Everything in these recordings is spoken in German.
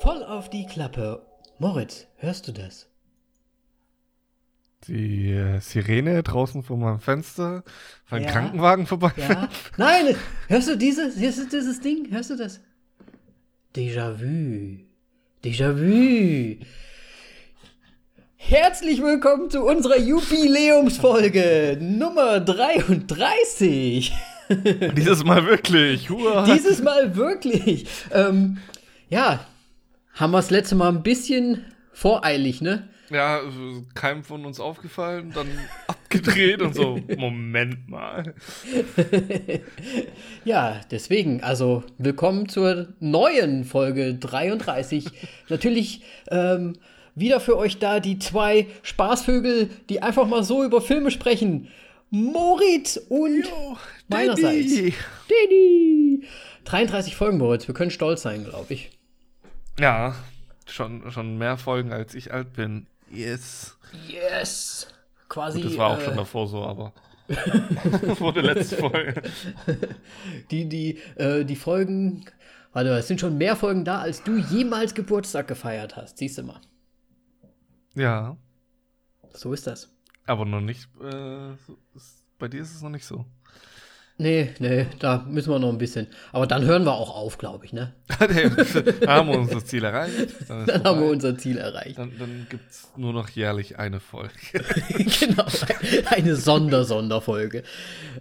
Voll auf die Klappe. Moritz, hörst du das? Die äh, Sirene draußen vor meinem Fenster, weil ein Ja. Krankenwagen vorbei. Ja. Nein, hörst du dieses, hörst du dieses Ding? Hörst du das? Déjà-vu. Déjà-vu. Herzlich willkommen zu unserer Jubiläumsfolge Nummer 33. Dieses Mal wirklich. Hurra. Dieses Mal wirklich. Ähm, ja, haben wir das letzte Mal ein bisschen voreilig, ne? Ja, keinem von uns aufgefallen, dann abgedreht und so. Moment mal. Ja, deswegen, also willkommen zur neuen Folge 33. Natürlich ähm, wieder für euch da die zwei Spaßvögel, die einfach mal so über Filme sprechen. Moritz und meinerseits. Daddy. Danny. 33 Folgen, Moritz. Wir können stolz sein, glaube ich. Ja, schon, schon mehr Folgen, als ich alt bin. Yes. Yes. Quasi. Das war auch äh, schon davor so, aber. Wurde letzte Folge. die, die, äh, die Folgen. Warte, mal, es sind schon mehr Folgen da, als du jemals Geburtstag gefeiert hast. Siehst du mal. Ja, So ist das. aber noch nicht. Äh, bei dir ist es noch nicht so. Nee, nee, da müssen wir noch ein bisschen. Aber dann hören wir auch auf, glaube ich, ne? da haben wir unser Ziel erreicht. Dann, Dann haben wir unser Ziel erreicht. Dann, dann gibt es nur noch jährlich eine Folge. genau, eine Sonder-Sonderfolge.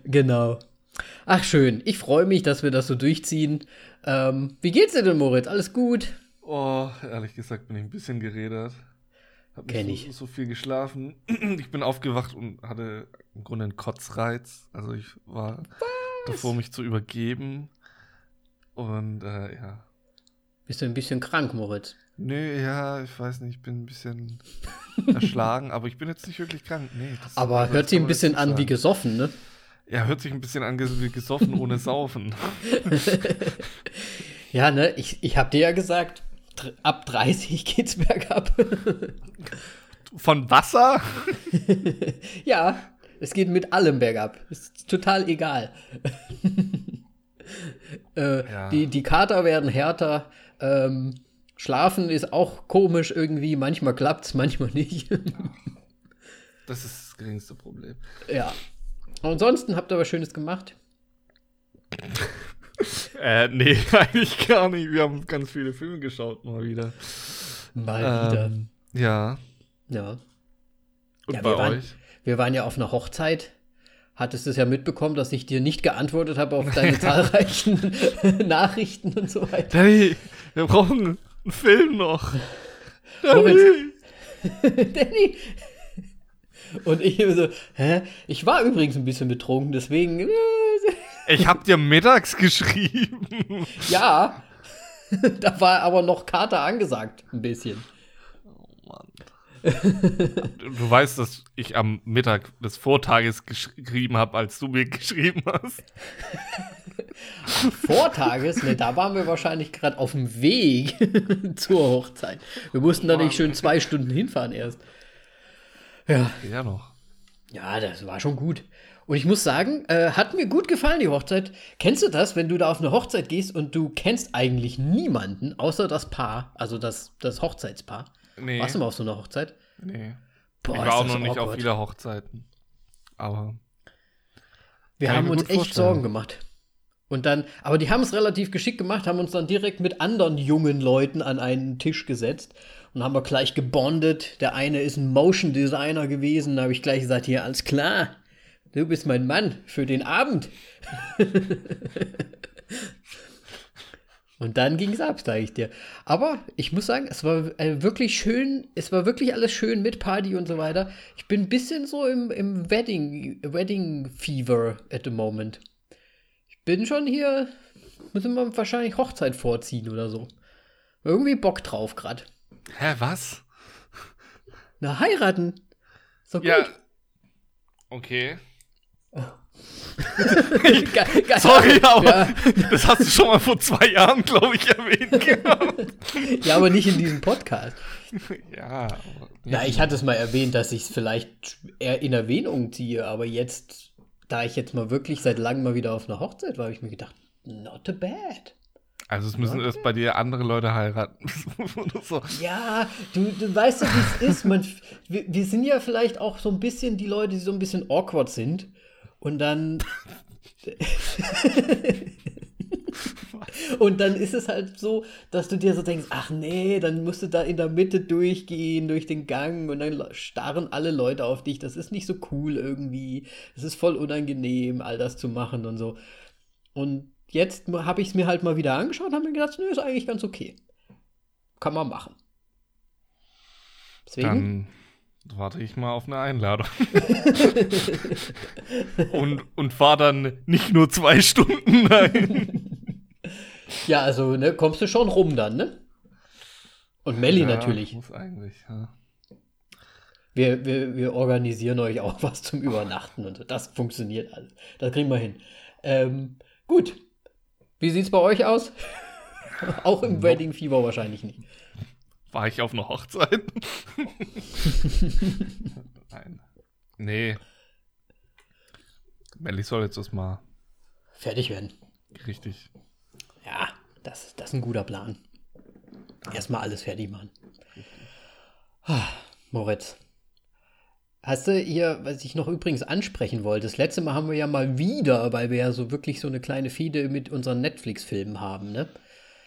Genau. Ach, schön. Ich freue mich, dass wir das so durchziehen. Ähm, wie geht's dir denn, Moritz? Alles gut? Oh, ehrlich gesagt bin ich ein bisschen geredet. Hab Kenn nicht ich. so, so viel geschlafen. Ich bin aufgewacht und hatte im Grunde einen Kotzreiz. Also ich war davor, mich zu übergeben. Und äh, ja. Bist du ein bisschen krank, Moritz? Nö, ja, ich weiß nicht, ich bin ein bisschen erschlagen, aber ich bin jetzt nicht wirklich krank. Nee, Aber hört sich ein bisschen an wie gesoffen, ne? Ja, hört sich ein bisschen an wie gesoffen ohne Saufen. Ja, ne? Ich, ich hab dir ja gesagt, ab 30 geht's bergab. Von Wasser? ja, es geht mit allem bergab. Ist total egal. äh, Ja. die, die Kater werden härter. Ähm, schlafen ist auch komisch irgendwie. Manchmal klappt's, manchmal nicht. Das ist das geringste Problem. ja. Ansonsten habt ihr was Schönes gemacht. Äh, nee, eigentlich gar nicht. Wir haben ganz viele Filme geschaut mal wieder. Mal wieder. Ähm, ja. Ja. Und Ja, bei wir waren- euch? Wir waren ja auf einer Hochzeit. Hattest es ja mitbekommen, dass ich dir nicht geantwortet habe auf deine zahlreichen Nachrichten und so weiter. Danny, wir brauchen einen Film noch. Danny. Danny. Und ich so, hä? Ich war übrigens ein bisschen betrunken, deswegen, äh, Ich hab dir mittags geschrieben. ja. da war aber noch Kater angesagt, ein bisschen. Du weißt, dass ich am Mittag des Vortages geschrieben habe, als du mir geschrieben hast. Vortages, ne, da waren wir wahrscheinlich gerade auf dem Weg zur Hochzeit. Wir mussten da nicht schön zwei Stunden hinfahren erst. Ja, Ja noch. ja, das war schon gut. Und ich muss sagen, äh, hat mir gut gefallen, die Hochzeit. Kennst du das, wenn du da auf eine Hochzeit gehst und du kennst eigentlich niemanden, außer das Paar, also das, das Hochzeitspaar? Nee. Warst du mal auf so einer Hochzeit? Nee. Boah, ich war auch noch nicht auf viele Hochzeiten. Aber Wir haben uns echt vorstellen. Sorgen gemacht. Und dann, aber die haben es relativ geschickt gemacht, haben uns dann direkt mit anderen jungen Leuten an einen Tisch gesetzt und haben wir gleich gebondet. Der eine ist ein Motion Designer gewesen, da habe ich gleich gesagt, hier, alles klar, du bist mein Mann für den Abend. und dann ging es ab, sage ich dir. Aber ich muss sagen, es war äh, wirklich schön, es war wirklich alles schön mit Party und so weiter. Ich bin ein bisschen so im, im Wedding, Wedding Fever at the moment. Ich bin schon hier, müssen wir wahrscheinlich Hochzeit vorziehen oder so. Irgendwie Bock drauf grad. Hä, was? Na, heiraten. So gut. Ja. Okay. Sorry, aber ja. das hast du schon mal vor zwei Jahren, glaube ich, erwähnt. ja, aber nicht in diesem Podcast. Ja. Ja, ich hatte es mal erwähnt, dass ich es vielleicht eher in Erwähnung ziehe, aber jetzt, da ich jetzt mal wirklich seit langem mal wieder auf einer Hochzeit war, habe ich mir gedacht, not a bad. Also es müssen erst bei dir andere Leute heiraten. so. Ja, du, du weißt ja, wie es ist. Man, wir, wir, sind ja vielleicht auch so ein bisschen die Leute, die so ein bisschen awkward sind. Und dann. und dann ist es halt so, dass du dir so denkst, ach nee, dann musst du da in der Mitte durchgehen, durch den Gang und dann starren alle Leute auf dich. Das ist nicht so cool irgendwie. Es ist voll unangenehm, all das zu machen und so. Und jetzt habe ich es mir halt mal wieder angeschaut und habe mir gedacht, nö, ist eigentlich ganz okay. Kann man machen. Deswegen. Dann warte ich mal auf eine Einladung. und, und fahre dann nicht nur zwei Stunden, nein. Ja, also, ne, kommst du schon rum dann, ne? Und Melli ja, natürlich. Muss eigentlich, ja. Wir, wir, wir organisieren euch auch was zum Übernachten und so. Das funktioniert alles. Das kriegen wir hin. Ähm, gut, wie sieht's bei euch aus? Auch im Wedding Fever wahrscheinlich nicht. War ich auf einer Hochzeit? Nein. Nee. Melly soll jetzt erstmal fertig werden. Richtig. Ja, das, das ist ein guter Plan. Erstmal alles fertig machen. Ah, Moritz, Hast du hier, was ich noch übrigens ansprechen wollte, das letzte Mal haben wir ja mal wieder, weil wir ja so wirklich so eine kleine Fide mit unseren Netflix-Filmen haben, ne?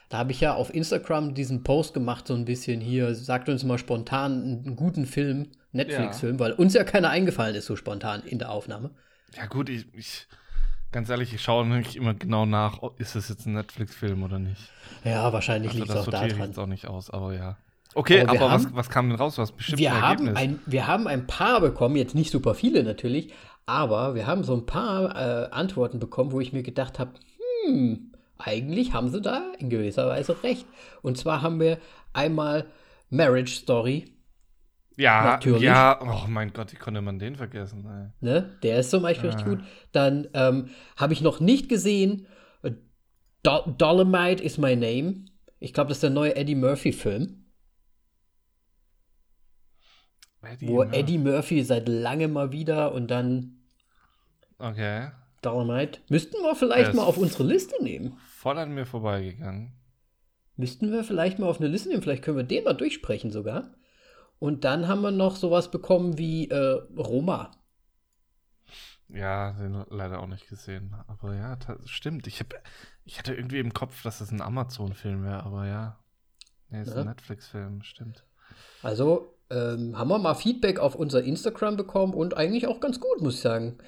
Da habe ich ja auf Instagram diesen Post gemacht, so ein bisschen hier, sagt uns mal spontan einen guten Film, Netflix-Film, ja. weil uns ja keiner eingefallen ist, so spontan in der Aufnahme. Ja, gut, ich, ich ganz ehrlich, ich schaue nämlich immer genau nach, ist das jetzt ein Netflix-Film oder nicht. Ja, wahrscheinlich also liegt es auch daran. Das jetzt auch nicht aus, aber ja. Okay, aber, aber haben, was, was, kam denn raus? Was bestimmt wir haben ein, Wir haben ein paar bekommen, jetzt nicht super viele natürlich, aber wir haben so ein paar äh, Antworten bekommen, wo ich mir gedacht habe, hm, eigentlich haben sie da in gewisser Weise recht. Und zwar haben wir einmal Marriage Story. Ja, natürlich. ja, oh mein Gott, wie konnte man den vergessen? Ne? Der ist zum Beispiel ah. richtig gut. Dann ähm, habe ich noch nicht gesehen, Do Dolomite is my name. Ich glaube, das ist der neue Eddie Murphy-Film. Eddie wo Murphy. Eddie Murphy seit langem mal wieder und dann. Okay. Dynamite. Müssten wir vielleicht mal auf unsere Liste nehmen. Voll an mir vorbeigegangen. Müssten wir vielleicht mal auf eine Liste nehmen. Vielleicht können wir den mal durchsprechen sogar. Und dann haben wir noch sowas bekommen wie äh, Roma. Ja, den leider auch nicht gesehen. Aber ja, stimmt. Ich, hab, ich hatte irgendwie im Kopf, dass das ein Amazon-Film wäre, aber ja. Nee, ist ja. ein Netflix-Film, stimmt. Also, ähm, haben wir mal Feedback auf unser Instagram bekommen und eigentlich auch ganz gut, muss ich sagen.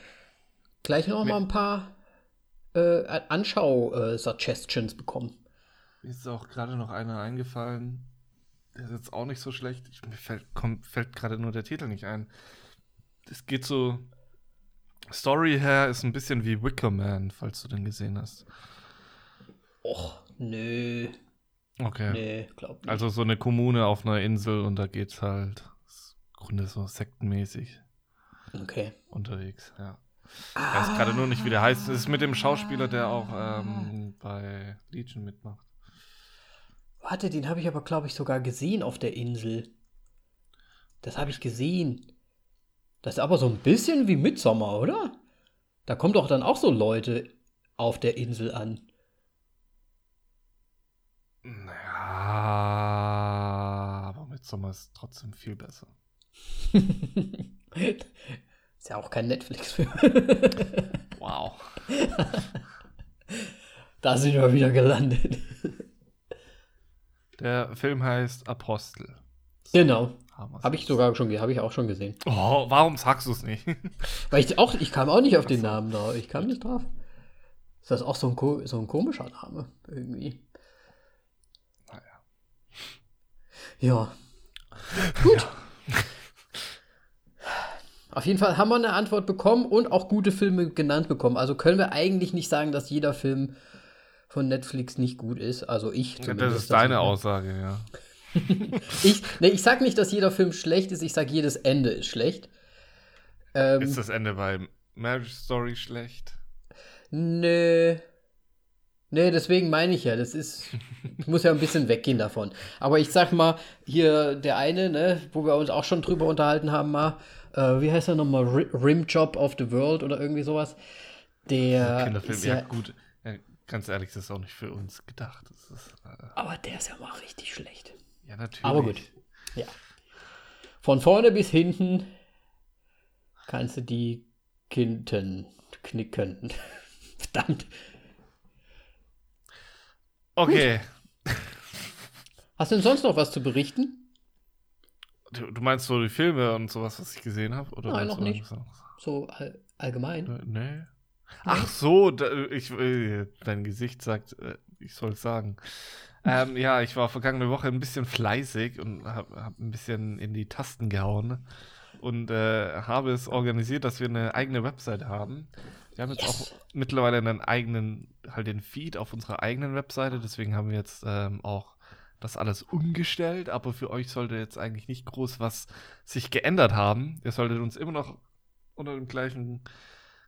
Gleich noch mal ein paar äh, Anschau-Suggestions bekommen. Mir ist auch gerade noch einer eingefallen. Der ist jetzt auch nicht so schlecht. Ich, mir fällt, fällt gerade nur der Titel nicht ein. Das geht so. Story her ist ein bisschen wie Wicker Man, falls du den gesehen hast. Och, nö. Okay. Nee, glaub nicht. Also so eine Kommune auf einer Insel und da geht's halt im Grunde so sektenmäßig okay. unterwegs, ja. Ah. Ich weiß gerade nur nicht, wie der heißt. Es ist mit dem Schauspieler, der auch ähm, bei Legion mitmacht. Warte, den habe ich aber, glaube ich, sogar gesehen auf der Insel. Das habe ich gesehen. Das ist aber so ein bisschen wie Midsommer, oder? Da kommen doch dann auch so Leute auf der Insel an. Naja, aber Midsommar ist trotzdem viel besser. ist ja auch kein Netflix-Film. wow. da sind wir wieder gelandet. Der Film heißt Apostel. Genau. Habe ich sogar schon, habe ich auch schon gesehen. Oh, warum sagst du es nicht? Weil ich auch, ich kam auch nicht auf den Namen da. Ich kam nicht drauf. Ist das auch so ein, so ein komischer Name irgendwie? Ja. Gut. Ja. Auf jeden Fall haben wir eine Antwort bekommen und auch gute Filme genannt bekommen. Also können wir eigentlich nicht sagen, dass jeder Film von Netflix nicht gut ist. Also ich zumindest. Das ist deine Aussage, ja. ich, nee, ich sag nicht, dass jeder Film schlecht ist, ich sag, jedes Ende ist schlecht. Ähm, ist das Ende bei Marriage Story schlecht? Nö. Nee, deswegen meine ich ja, das ist, ich muss ja ein bisschen weggehen davon. Aber ich sag mal, hier der eine, ne, wo wir uns auch schon drüber unterhalten haben, mal, äh, wie heißt er nochmal, Rim Job of the World oder irgendwie sowas. Der Kinderfilm, ist ja, ja gut. Ganz ehrlich, das ist auch nicht für uns gedacht. Ist, äh, aber der ist ja mal richtig schlecht. Ja, natürlich. Aber gut. Ja. Von vorne bis hinten kannst du die Kinten knicken. Verdammt. Okay. Hast du denn sonst noch was zu berichten? Du, meinst so die Filme und sowas, was ich gesehen habe? Nein, noch nicht. So all, allgemein? Äh, nee. Ach so, da, ich, äh, dein Gesicht sagt, äh, ich soll es sagen. Ähm, ja, ich war vergangene Woche ein bisschen fleißig und habe hab ein bisschen in die Tasten gehauen und äh, habe es organisiert, dass wir eine eigene Webseite haben. Wir haben jetzt yes. auch mittlerweile einen eigenen, halt den Feed auf unserer eigenen Webseite, deswegen haben wir jetzt ähm, auch das alles umgestellt, aber für euch sollte jetzt eigentlich nicht groß was sich geändert haben. Ihr solltet uns immer noch unter dem gleichen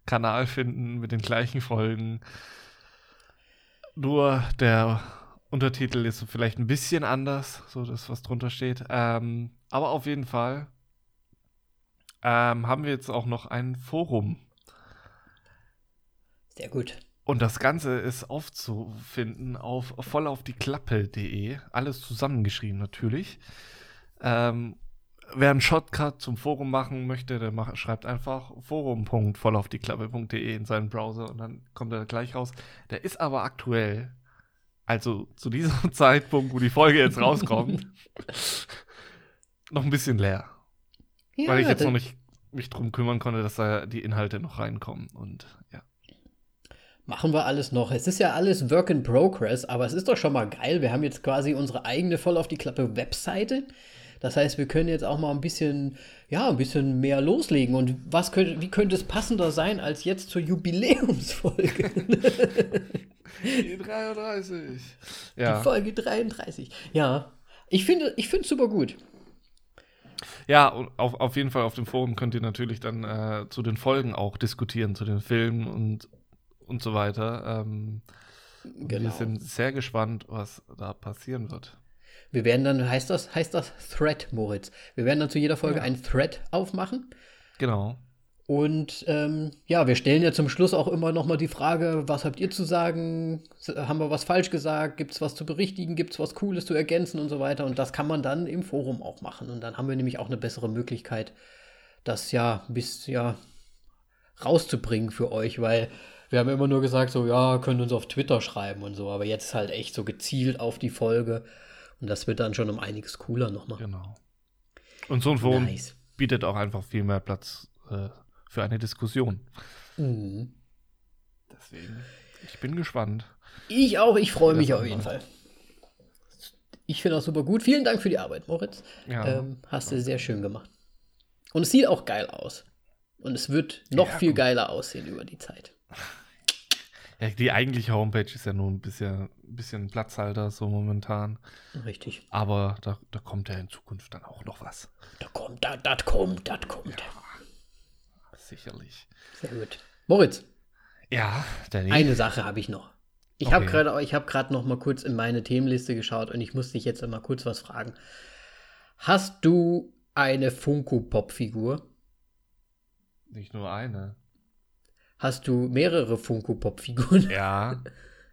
Kanal finden, mit den gleichen Folgen. Nur der Untertitel ist vielleicht ein bisschen anders, so das, was drunter steht. Ähm, aber auf jeden Fall ähm, haben wir jetzt auch noch ein Forum sehr gut. Und das Ganze ist aufzufinden auf vollaufdieklappe.de. Alles zusammengeschrieben natürlich. Ähm, wer einen Shortcut zum Forum machen möchte, der macht, schreibt einfach forum.vollaufdieklappe.de in seinen Browser und dann kommt er gleich raus. Der ist aber aktuell, also zu diesem Zeitpunkt, wo die Folge jetzt rauskommt, noch ein bisschen leer. Ja, weil ich jetzt noch nicht mich drum kümmern konnte, dass da die Inhalte noch reinkommen und ja. Machen wir alles noch. Es ist ja alles Work in Progress, aber es ist doch schon mal geil. Wir haben jetzt quasi unsere eigene voll auf die Klappe Webseite. Das heißt, wir können jetzt auch mal ein bisschen, ja, ein bisschen mehr loslegen. Und was könnte, wie könnte es passender sein als jetzt zur Jubiläumsfolge? Die 33. Ja. Die Folge 33. Ja. Ich finde, ich finde es super gut. Ja, auf, auf jeden Fall auf dem Forum könnt ihr natürlich dann äh, zu den Folgen auch diskutieren, zu den Filmen und und so weiter. Ähm, genau. Wir sind sehr gespannt, was da passieren wird. Wir werden dann, heißt das, heißt das Thread, Moritz? Wir werden dann zu jeder Folge ja. einen Thread aufmachen. Genau. Und ähm, ja, wir stellen ja zum Schluss auch immer noch mal die Frage, was habt ihr zu sagen? Haben wir was falsch gesagt? Gibt es was zu berichtigen? Gibt es was Cooles zu ergänzen und so weiter? Und das kann man dann im Forum auch machen. Und dann haben wir nämlich auch eine bessere Möglichkeit, das ja bis ja rauszubringen für euch, weil wir haben immer nur gesagt, so, ja, könnt uns auf Twitter schreiben und so, aber jetzt halt echt so gezielt auf die Folge. Und das wird dann schon um einiges cooler nochmal. Genau. Und so ein Forum nice. bietet auch einfach viel mehr Platz äh, für eine Diskussion. Mhm. Deswegen, ich bin gespannt. Ich auch, ich freue mich auf jeden Fall. Ich finde auch super gut. Vielen Dank für die Arbeit, Moritz. Ja, ähm, hast du sehr schön gemacht. Und es sieht auch geil aus. Und es wird noch ja, viel geiler aussehen über die Zeit. Ja, die eigentliche Homepage ist ja nur ein bisschen, ein bisschen Platzhalter so momentan. Richtig. Aber da, da kommt ja in Zukunft dann auch noch was. Da kommt, das da kommt, das kommt. Ja, sicherlich. Sehr gut. Moritz. Ja, Danny. Eine Sache habe ich noch. Ich okay. habe gerade hab noch mal kurz in meine Themenliste geschaut und ich muss dich jetzt mal kurz was fragen. Hast du eine Funko-Pop-Figur? Nicht nur eine hast du mehrere Funko-Pop-Figuren. Ja.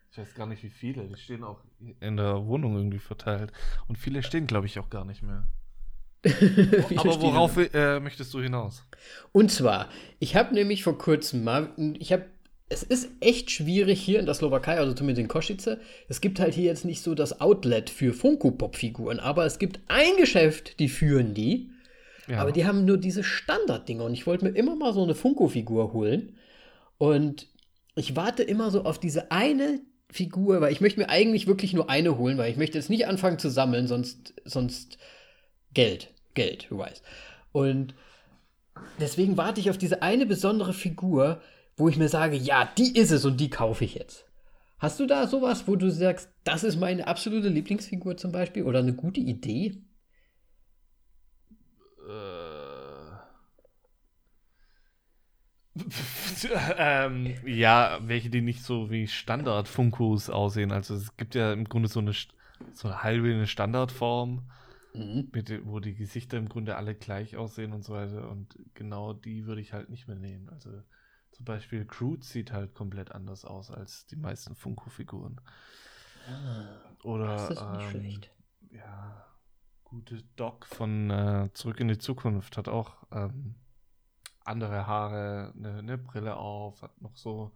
Ich weiß gar nicht, wie viele. Die stehen auch in der Wohnung irgendwie verteilt. Und viele stehen, glaube ich, auch gar nicht mehr. Aber worauf äh, möchtest du hinaus? Und zwar, ich habe nämlich vor kurzem mal, ich habe, es ist echt schwierig hier in der Slowakei, also zumindest in Kosice. Es gibt halt hier jetzt nicht so das Outlet für Funko-Pop-Figuren, aber es gibt ein Geschäft, die führen die. Ja. Aber die haben nur diese Standarddinger und ich wollte mir immer mal so eine Funko-Figur holen. Und ich warte immer so auf diese eine Figur, weil ich möchte mir eigentlich wirklich nur eine holen, weil ich möchte jetzt nicht anfangen zu sammeln, sonst, sonst Geld, Geld, du weißt. Und deswegen warte ich auf diese eine besondere Figur, wo ich mir sage, ja, die ist es und die kaufe ich jetzt. Hast du da sowas, wo du sagst, das ist meine absolute Lieblingsfigur zum Beispiel oder eine gute Idee? ähm, ja, welche, die nicht so wie Standard-Funkos aussehen. Also es gibt ja im Grunde so eine, so eine halbe eine Standardform, mhm. mit, wo die Gesichter im Grunde alle gleich aussehen und so weiter. Und genau die würde ich halt nicht mehr nehmen. Also zum Beispiel Crude sieht halt komplett anders aus als die meisten Funko-Figuren. Ah, Oder das ist nicht ähm, schlecht. Ja, gute Doc von äh, Zurück in die Zukunft hat auch ähm, andere Haare, eine, eine Brille auf, hat noch so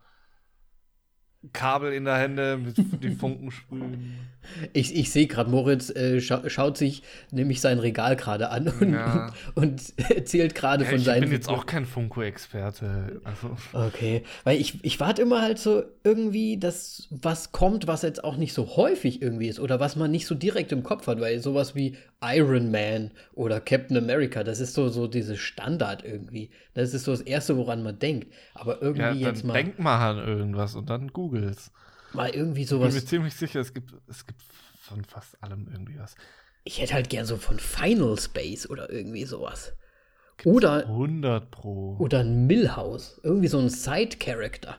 Kabel in der Hände, mit die Funken sprühen. Ich, ich sehe gerade, Moritz äh, scha schaut sich nämlich sein Regal gerade an und, ja. und erzählt gerade ja, von seinen. Ich bin jetzt auch kein Funko-Experte. Also. Okay, weil ich, ich warte immer halt so irgendwie, dass was kommt, was jetzt auch nicht so häufig irgendwie ist oder was man nicht so direkt im Kopf hat, weil sowas wie Iron Man oder Captain America, das ist so, so dieses Standard irgendwie. Das ist so das Erste, woran man denkt. Aber irgendwie ja, jetzt mal. Denk mal an irgendwas und dann googles. Mal irgendwie sowas. Ich bin mir ziemlich sicher, es gibt, es gibt von fast allem irgendwie was. Ich hätte halt gern so von Final Space oder irgendwie sowas. Gibt's oder 100 Pro. Oder ein Millhouse. Irgendwie so ein Side-Character.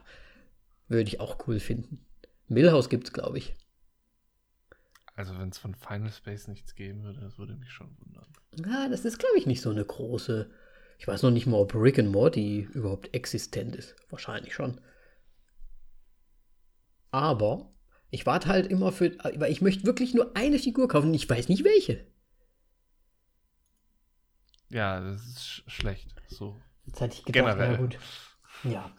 Würde ich auch cool finden. Millhouse gibt's, glaube ich. Also wenn es von Final Space nichts geben würde, das würde mich schon wundern. Ja, das ist, glaube ich, nicht so eine große. Ich weiß noch nicht mal, ob Rick and Morty überhaupt existent ist. Wahrscheinlich schon. Aber ich warte halt immer für, weil ich möchte wirklich nur eine Figur kaufen und ich weiß nicht welche. Ja, das ist sch schlecht. So. Jetzt hatte ich gedacht, Generell. na gut. Ja.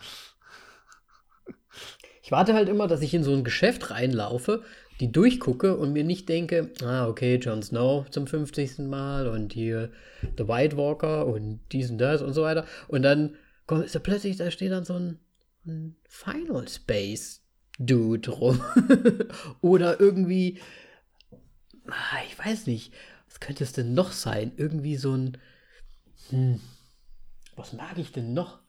Ich warte halt immer, dass ich in so ein Geschäft reinlaufe die durchgucke und mir nicht denke, ah, okay, Jon Snow zum 50. Mal und hier The White Walker und dies und das und so weiter. Und dann kommt ist plötzlich, da steht dann so ein, ein Final Space Dude rum. Oder irgendwie, ah, ich weiß nicht, was könnte es denn noch sein? Irgendwie so ein, hm, was mag ich denn noch?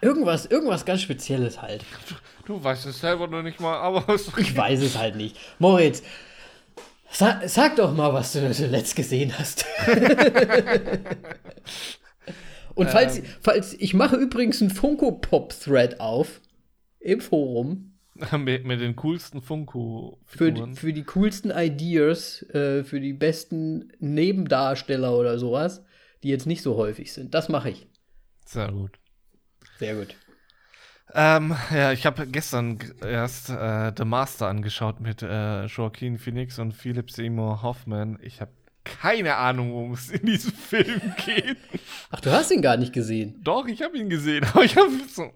Irgendwas, irgendwas ganz Spezielles halt. Du weißt es selber noch nicht mal, aber Ich weiß es halt nicht. Moritz, sa sag doch mal, was du zuletzt gesehen hast. Und falls, ähm, falls ich mache übrigens einen Funko Pop Thread auf im Forum. Mit, mit den coolsten Funko. Für, für die coolsten Ideas, äh, für die besten Nebendarsteller oder sowas, die jetzt nicht so häufig sind. Das mache ich. Sehr gut. Sehr gut. Ähm, ja, ich habe gestern erst äh, The Master angeschaut mit äh, Joaquin Phoenix und Philip Seymour Hoffman. Ich habe keine Ahnung, worum es in diesem Film geht. Ach, du hast ihn gar nicht gesehen? Doch, ich habe ihn gesehen. Aber ich habe so.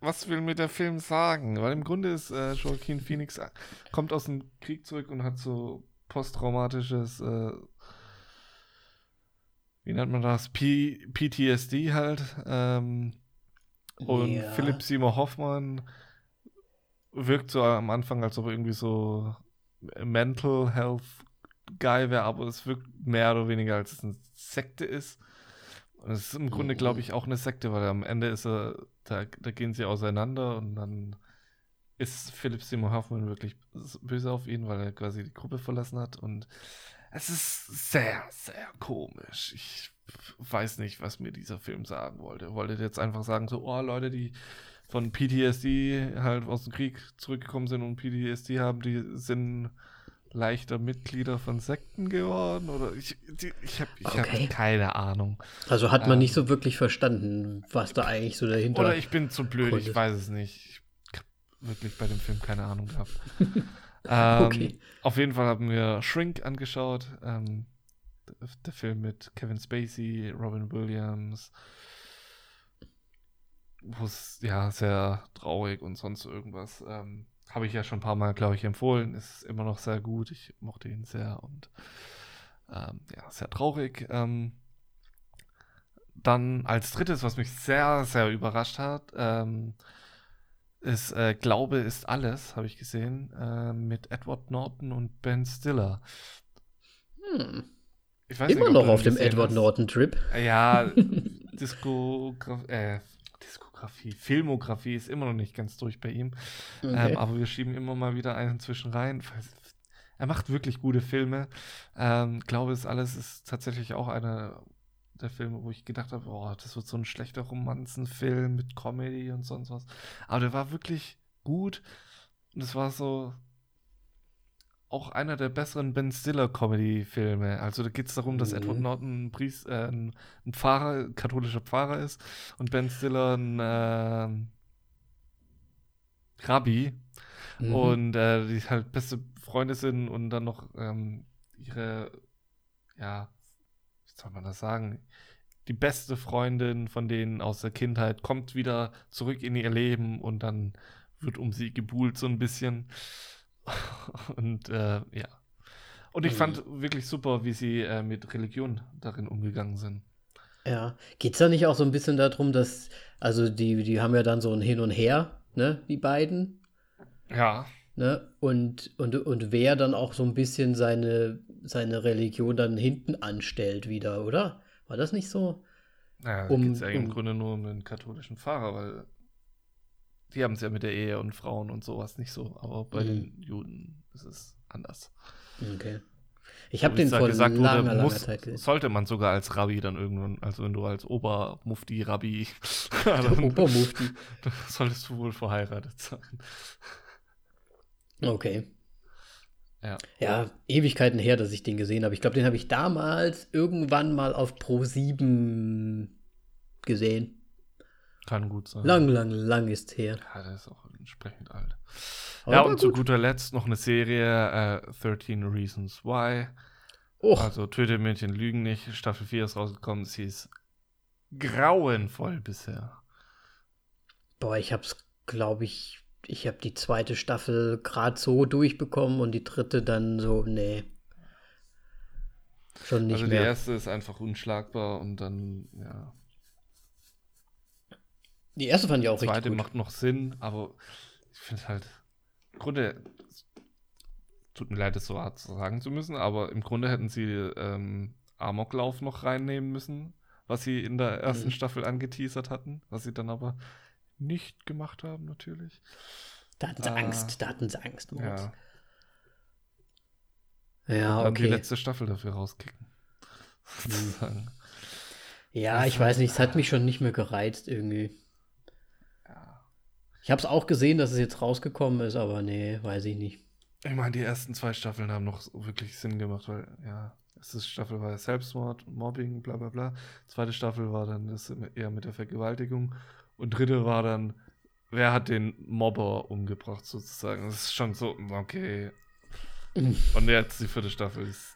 Was will mir der Film sagen? Weil im Grunde ist äh, Joaquin Phoenix äh, kommt aus dem Krieg zurück und hat so posttraumatisches, äh, wie nennt man das? P PTSD halt. Ähm, und ja. Philipp Seymour Hoffmann wirkt so am Anfang, als ob er irgendwie so Mental Health Guy wäre, aber es wirkt mehr oder weniger, als es eine Sekte ist. Und es ist im Grunde, mhm. glaube ich, auch eine Sekte, weil am Ende ist er, da, da gehen sie auseinander und dann ist Philipp Seymour Hoffmann wirklich böse auf ihn, weil er quasi die Gruppe verlassen hat. Und es ist sehr, sehr komisch. Ich weiß nicht, was mir dieser Film sagen wollte. Wollte jetzt einfach sagen, so, oh, Leute, die von PTSD halt aus dem Krieg zurückgekommen sind und PTSD haben, die sind leichter Mitglieder von Sekten geworden oder ich, die, ich habe ich okay. hab keine Ahnung. Also hat man ähm, nicht so wirklich verstanden, was da eigentlich so dahinter Oder ich bin zu blöd, ich weiß es nicht. Ich habe wirklich bei dem Film keine Ahnung gehabt. ähm, okay. Auf jeden Fall haben wir Shrink angeschaut. Ähm, der Film mit Kevin Spacey, Robin Williams, wo es ja sehr traurig und sonst irgendwas. Ähm, Habe ich ja schon ein paar Mal, glaube ich, empfohlen. Ist immer noch sehr gut. Ich mochte ihn sehr und ähm, ja, sehr traurig. Ähm, dann als drittes, was mich sehr, sehr überrascht hat, ähm, ist äh, Glaube ist alles, habe ich gesehen, äh, mit Edward Norton und Ben Stiller. Hm. Immer nicht, noch auf dem Edward Norton-Trip. Ja, Diskograf äh, Diskografie, Filmografie ist immer noch nicht ganz durch bei ihm. Okay. Ähm, aber wir schieben immer mal wieder einen zwischen rein. Er macht wirklich gute Filme. Ähm, glaube es alles ist tatsächlich auch einer der Filme, wo ich gedacht habe, oh, das wird so ein schlechter Romanzenfilm mit Comedy und sonst was. Aber der war wirklich gut. Und es war so auch einer der besseren Ben Stiller Comedy-Filme. Also da geht es darum, dass Edward Mhm. Norton ein, Priest, äh, ein, ein Pfarrer, katholischer Pfarrer ist und Ben Stiller ein ähm, Rabbi Mhm. und äh, die halt beste Freunde sind und dann noch ähm, ihre, ja, wie soll man das sagen, die beste Freundin von denen aus der Kindheit kommt wieder zurück in ihr Leben und dann wird um sie gebuhlt so ein bisschen. Und äh, ja. Und ich Mhm. fand wirklich super, wie sie äh, mit Religion darin umgegangen sind. Ja. Geht's da nicht auch so ein bisschen darum, dass, also die, die haben ja dann so ein Hin und Her, ne, die beiden, Ja. ne? Und, und, und wer dann auch so ein bisschen seine, seine Religion dann hinten anstellt wieder, oder? War das nicht so? Naja, Um- geht es ja im um- Grunde nur um den katholischen Pfarrer, weil die haben es ja mit der Ehe und Frauen und sowas nicht so. Aber bei Mhm. den Juden ist es anders. Okay. Ich habe den vor gesagt langer, wurde, muss, Zeit gesehen. sollte man sogar als Rabbi dann irgendwann, also wenn du als Obermufti-Rabbi, Der dann Obermufti. solltest du wohl verheiratet sein. Okay. Ja. Ja, Ewigkeiten her, dass ich den gesehen habe. Ich glaube, den habe ich damals irgendwann mal auf Pro 7 gesehen. Kann gut sein. Lang, lang, lang ist her. Ja, der ist auch entsprechend alt. Aber ja, und zu gut. guter Letzt noch eine Serie, äh, 13 Reasons Why. Och, Also Töte Mädchen lügen nicht. Staffel 4 ist rausgekommen. Sie ist grauenvoll bisher. boah, ich hab's, glaube ich, ich habe die zweite Staffel gerade so durchbekommen und die dritte dann so, nee. Schon nicht also die mehr. erste ist einfach unschlagbar und dann, ja. Die erste fand ich auch Die zweite richtig macht noch Sinn, aber ich finde halt, im Grunde, tut mir leid, das so hart sagen zu müssen, aber im Grunde hätten sie ähm, Amoklauf noch reinnehmen müssen, was sie in der ersten Mhm. Staffel angeteasert hatten, was sie dann aber nicht gemacht haben, natürlich. Da hatten sie Ah. Angst, da hatten sie Angst. Moritz. Ja, Ja, dann die okay. letzte Staffel dafür rauskicken. Sozusagen. Ja, ich weiß nicht, es hat mich schon nicht mehr gereizt irgendwie. Ich habe es auch gesehen, dass es jetzt rausgekommen ist, aber nee, weiß ich nicht. Ich meine, die ersten zwei Staffeln haben noch wirklich Sinn gemacht, weil, ja, erste Staffel war ja Selbstmord, Mobbing, bla bla bla. Zweite Staffel war dann das eher mit der Vergewaltigung. Und dritte war dann, wer hat den Mobber umgebracht, sozusagen. Das ist schon so, okay. Und jetzt die vierte Staffel ist.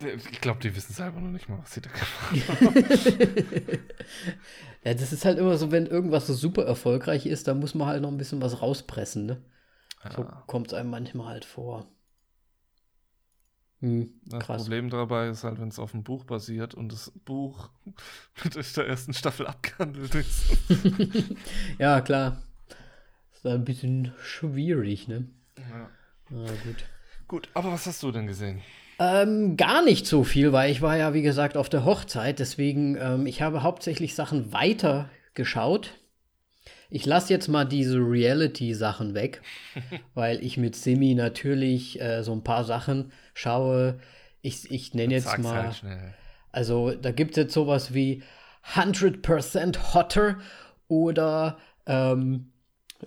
Ich glaube, die wissen selber noch nicht mal, was sie da gemacht haben. ja, das ist halt immer so, wenn irgendwas so super erfolgreich ist, dann muss man halt noch ein bisschen was rauspressen, ne? So Ja. kommt es einem manchmal halt vor. Hm, Das krass. Problem dabei ist halt, wenn es auf einem Buch basiert und das Buch mit der ersten Staffel abgehandelt ist. ja, klar. Ist ein bisschen schwierig, ne? Ja. Na gut. Gut, aber was hast du denn gesehen? Ähm, gar nicht so viel, weil ich war ja, wie gesagt, auf der Hochzeit. Deswegen, ähm, ich habe hauptsächlich Sachen weiter geschaut. Ich lasse jetzt mal diese Reality-Sachen weg, weil ich mit Simi natürlich äh, so ein paar Sachen schaue. Ich, ich nenne jetzt mal. halt. Also da gibt es jetzt sowas wie 100% Hotter oder, ähm,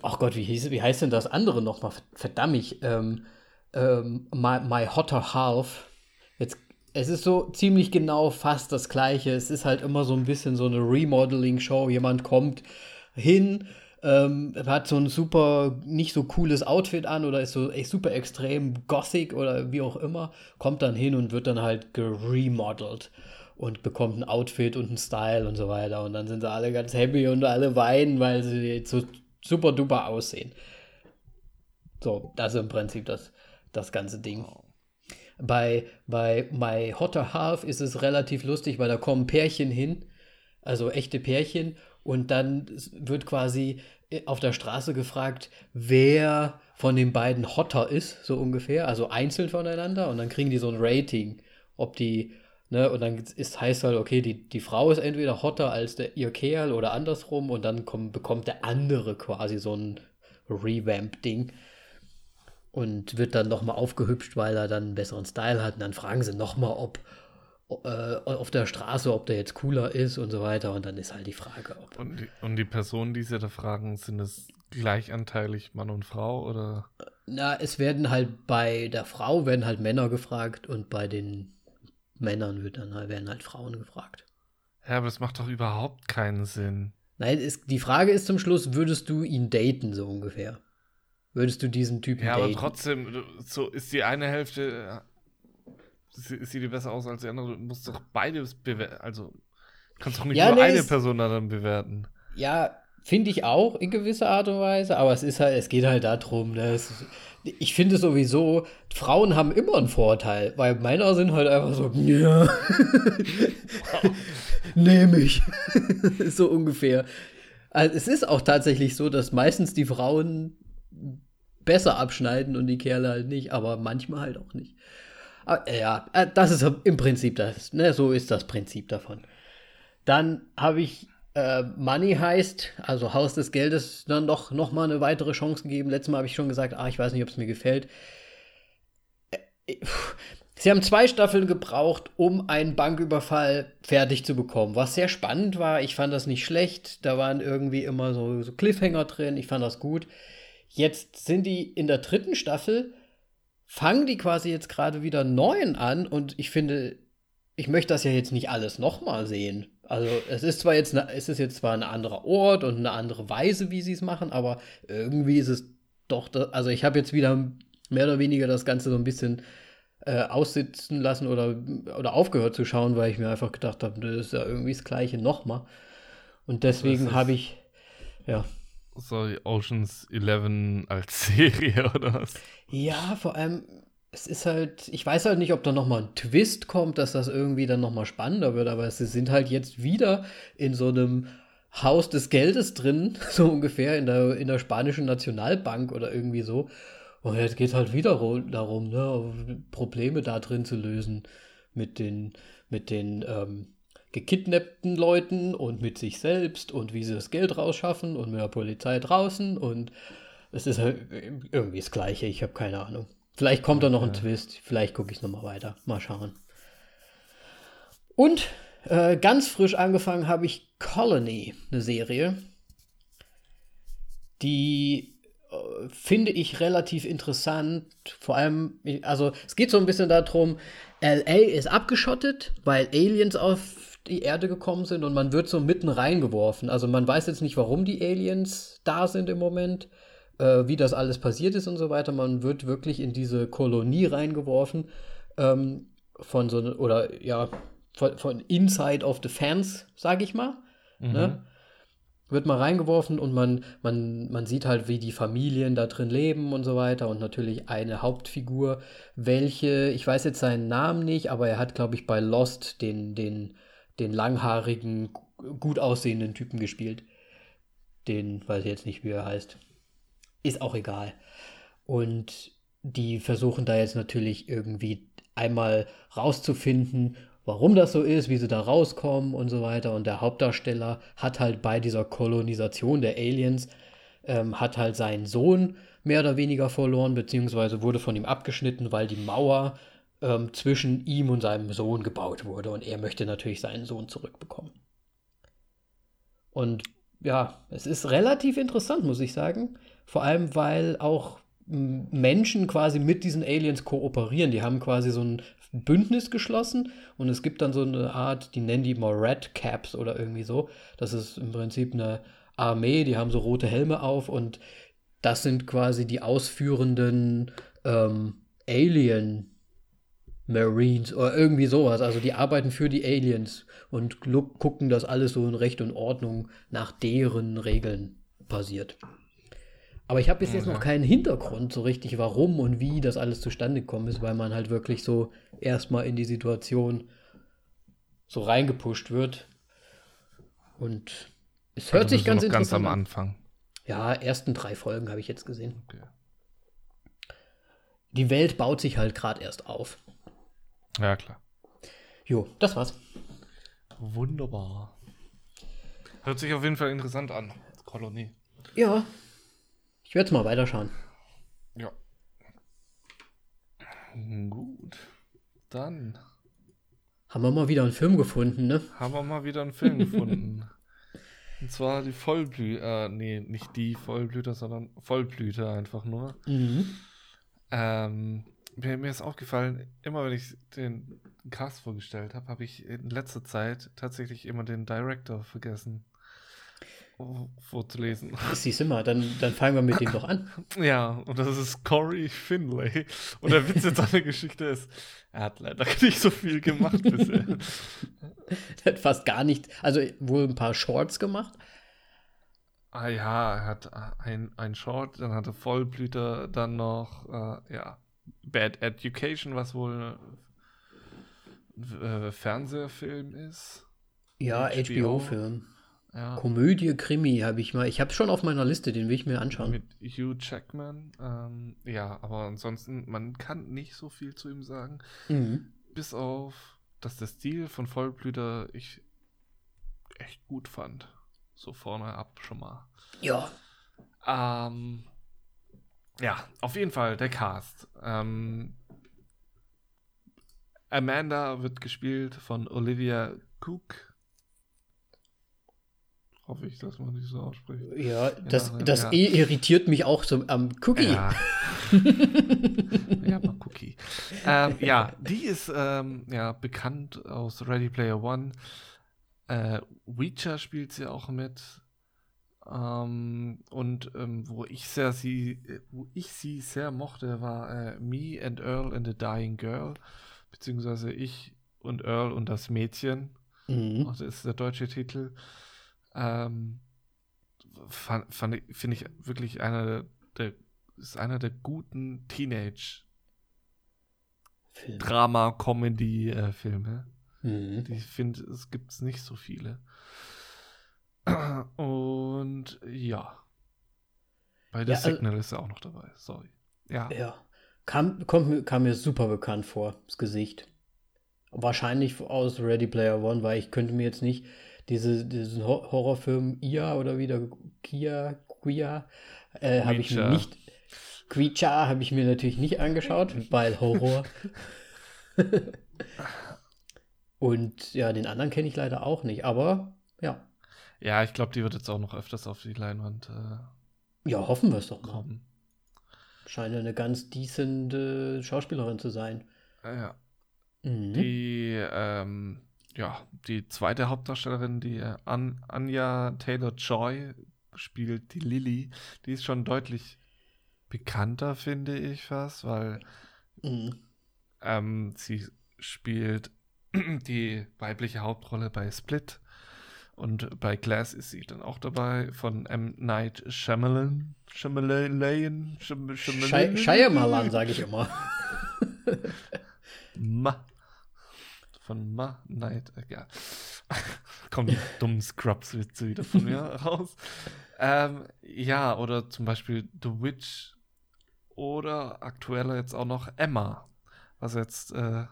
ach Gott, wie, hieß, wie heißt denn das andere nochmal? Verdammt, ähm, ähm, my, my Hotter Half. Jetzt, es ist so ziemlich genau fast das gleiche. Es ist halt immer so ein bisschen so eine Remodeling-Show. Jemand kommt hin, ähm, hat so ein super, nicht so cooles Outfit an oder ist so echt super extrem gothic oder wie auch immer, kommt dann hin und wird dann halt geremodelt und bekommt ein Outfit und einen Style und so weiter. Und dann sind sie alle ganz happy und alle weinen, weil sie jetzt so super duper aussehen. So, das ist im Prinzip das, das ganze Ding. Bei, bei My Hotter Half ist es relativ lustig, weil da kommen Pärchen hin, also echte Pärchen, und dann wird quasi auf der Straße gefragt, wer von den beiden hotter ist, so ungefähr, also einzeln voneinander, und dann kriegen die so ein Rating, ob die, ne, und dann ist, heißt halt, okay, die, die Frau ist entweder hotter als der, ihr Kerl oder andersrum, und dann kommt, bekommt der andere quasi so ein Revamp-Ding und wird dann nochmal aufgehübscht, weil er dann einen besseren Style hat. Und dann fragen sie nochmal, ob, äh, auf der Straße, ob der jetzt cooler ist und so weiter. Und dann ist halt die Frage, ob. Und die, und die Personen, die sie da fragen, sind es gleichanteilig Mann und Frau oder? Na, es werden halt bei der Frau werden halt Männer gefragt und bei den Männern wird dann halt, werden halt Frauen gefragt. Ja, aber das macht doch überhaupt keinen Sinn. Nein, es, die Frage ist zum Schluss, würdest du ihn daten, so ungefähr? Würdest du diesen Typen Ja, daten? aber trotzdem, so ist die eine Hälfte, sie- sieht die besser aus als die andere. Du musst doch beides bewerten. Also, du kannst doch nicht Ja, nur nee, eine Person dann bewerten. Ja, finde ich auch in gewisser Art und Weise, aber es ist halt, es geht halt darum, ne, es, ich finde sowieso, Frauen haben immer einen Vorteil, weil Männer sind halt einfach so, ja, nehme ich, so ungefähr. Also es ist auch tatsächlich so, dass meistens die Frauen besser abschneiden und die Kerle halt nicht, aber manchmal halt auch nicht. Aber, äh, ja, äh, das ist im Prinzip das, ne, so ist das Prinzip davon. Dann habe ich äh, Money heißt, also Haus des Geldes, dann doch noch mal eine weitere Chance gegeben. Letztes Mal habe ich schon gesagt, ah, ich weiß nicht, ob es mir gefällt. Äh, Sie haben zwei Staffeln gebraucht, um einen Banküberfall fertig zu bekommen, was sehr spannend war. Ich fand das nicht schlecht. Da waren irgendwie immer so, so Cliffhanger drin. Ich fand das gut. Jetzt sind die in der dritten Staffel, fangen die quasi jetzt gerade wieder neuen an und ich finde, ich möchte das ja jetzt nicht alles nochmal sehen. Also es ist zwar jetzt, ne, es ist jetzt zwar ein anderer Ort und eine andere Weise, wie sie es machen, aber irgendwie ist es doch, da, also ich habe jetzt wieder mehr oder weniger das Ganze so ein bisschen äh, aussitzen lassen oder, oder aufgehört zu schauen, weil ich mir einfach gedacht habe, das ist ja irgendwie das Gleiche nochmal. Und Das deswegen habe ich, ja, So Oceans 11 als Serie oder was? Ja, vor allem, es ist halt, ich weiß halt nicht, ob da nochmal ein Twist kommt, dass das irgendwie dann nochmal spannender wird, aber sie sind halt jetzt wieder in so einem Haus des Geldes drin, so ungefähr, in der, in der spanischen Nationalbank oder irgendwie so. Und jetzt geht halt wieder darum, ne, Probleme da drin zu lösen mit den, mit den ähm, gekidnappten Leuten und mit sich selbst und wie sie das Geld rausschaffen und mit der Polizei draußen und es ist halt irgendwie das Gleiche, ich habe keine Ahnung. Vielleicht kommt da noch ein. Twist, vielleicht gucke ich es nochmal weiter. Mal schauen. Und äh, ganz frisch angefangen habe ich Colony, eine Serie, die äh, finde ich relativ interessant. Vor allem, also es geht so ein bisschen darum, LA ist abgeschottet, weil Aliens auf die Erde gekommen sind und man wird so mitten reingeworfen. Also man weiß jetzt nicht, warum die Aliens da sind im Moment, äh, wie das alles passiert ist und so weiter. Man wird wirklich in diese Kolonie reingeworfen ähm, von so oder ja von, von Inside of the Fans, sage ich mal. Mhm. Ne? Wird mal reingeworfen und man, man, man sieht halt, wie die Familien da drin leben und so weiter. Und natürlich eine Hauptfigur, welche, ich weiß jetzt seinen Namen nicht, aber er hat, glaube ich, bei Lost den, den, den langhaarigen, gut aussehenden Typen gespielt. Den weiß ich jetzt nicht, wie er heißt. Ist auch egal. Und die versuchen da jetzt natürlich irgendwie einmal rauszufinden, warum das so ist, wie sie da rauskommen und so weiter. Und der Hauptdarsteller hat halt bei dieser Kolonisation der Aliens, ähm, hat halt seinen Sohn mehr oder weniger verloren, beziehungsweise wurde von ihm abgeschnitten, weil die Mauer ähm, zwischen ihm und seinem Sohn gebaut wurde. Und er möchte natürlich seinen Sohn zurückbekommen. Und ja, es ist relativ interessant, muss ich sagen. Vor allem, weil auch Menschen quasi mit diesen Aliens kooperieren. Die haben quasi so ein Bündnis geschlossen und es gibt dann so eine Art, die nennen die mal Caps oder irgendwie so. Das ist im Prinzip eine Armee, die haben so rote Helme auf und das sind quasi die ausführenden ähm, Alien Marines oder irgendwie sowas. Also die arbeiten für die Aliens und gucken, dass alles so in Recht und Ordnung nach deren Regeln passiert. Aber ich habe bis jetzt noch Okay. keinen Hintergrund so richtig, warum und wie das alles zustande gekommen ist, weil man halt wirklich so erstmal in die Situation so reingepusht wird. Und es hört Also sich ganz noch ganz interessant am an. Anfang. Ja, ersten drei Folgen habe ich jetzt gesehen. Okay. Die Welt baut sich halt gerade erst auf. Ja, klar. Jo, das war's. Wunderbar. Hört sich auf jeden Fall interessant an. Kolonie. Ja. Ich werde mal weiterschauen. Ja. Gut. Dann Haben wir mal wieder einen Film gefunden, ne? Haben wir mal wieder einen Film gefunden. Und zwar die Vollblüter, äh, nee, nicht die Vollblüter, sondern Vollblüter einfach nur. Mhm. Ähm, mir, mir ist aufgefallen, immer wenn ich den Cast vorgestellt habe, habe ich in letzter Zeit tatsächlich immer den Director vergessen vor- vorzulesen. Siehst du mal, dann, dann fangen wir mit dem doch an. Ja, und das ist Corey Finlay. Und der Witz jetzt an der Geschichte ist, er hat leider nicht so viel gemacht bisher. Der hat fast gar nicht, also wohl ein paar Shorts gemacht. Ah ja, er hat ein, ein Short, dann hat er Vollblüter, dann noch, äh, ja, Bad Education, was wohl ein äh, Fernsehfilm ist. Ja, HBO. HBO-Film. Ja, Komödie, Krimi habe ich mal. Ich habe schon auf meiner Liste, den will ich mir anschauen. mit Hugh Jackman. Ähm, ja, aber ansonsten, man kann nicht so viel zu ihm sagen. Mhm. Bis auf, dass der Stil von Vollblüter ich echt gut fand. So vorne ab schon mal. Ja. Ähm, ja, auf jeden Fall der Cast. Ähm, Amanda wird gespielt von Olivia Cook. Hoffe ich, dass man die so ausspricht. Ja, das, Ja, das ja. eh irritiert mich auch so am Cookie. Ja. ja, mal Cookie. Ähm, ja, die ist ähm, ja bekannt aus Ready Player One. Äh, Witcher spielt sie auch mit. Ähm, und ähm, wo ich sehr sie, äh, wo ich sie sehr mochte, war äh, Me and Earl and the Dying Girl, beziehungsweise ich und Earl und das Mädchen. Mhm. Das ist der deutsche Titel. Ähm, fand, fand ich, finde ich wirklich einer der, ist einer der guten Film. Teenage-Drama-Comedy-Filme. Mhm. Die ich finde, es gibt es nicht so viele. Und ja. Bei Ja, also- Signal ist er auch noch dabei. Sorry. Ja. Ja. Kam, kommt, mir- kam mir super bekannt vor, das Gesicht. Wahrscheinlich aus Ready Player One, weil ich könnte mir jetzt nicht diese, diesen Hor- Horrorfilm Ia oder wieder Kia, Quia, äh, habe ich mir nicht. Creature habe ich mir natürlich nicht angeschaut, weil Horror. Und ja, den anderen kenne ich leider auch nicht, aber ja. Ja, ich glaube, die wird jetzt auch noch öfters auf die Leinwand äh, Ja, hoffen wir es doch mal. kommen. Scheint eine ganz decente Schauspielerin zu sein. Äh, ja. Mhm. Die, ähm, ja, die zweite Hauptdarstellerin, die äh, An Anja Taylor-Joy spielt, die Lilly, die ist schon deutlich bekannter, finde ich fast, weil Mhm. ähm, sie spielt die weibliche Hauptrolle bei Split und bei Glass ist sie dann auch dabei von M. Night Shyamalan. Shyamalan. Shyam- Shyamalan. Shyamalan, sage ich immer. Ma. Von Ma Night, äh, ja. Kommen die dummen Scrubs-Witze wieder von mir raus. Ähm, ja, oder zum Beispiel The Witch oder aktueller jetzt auch noch Emma, was jetzt äh,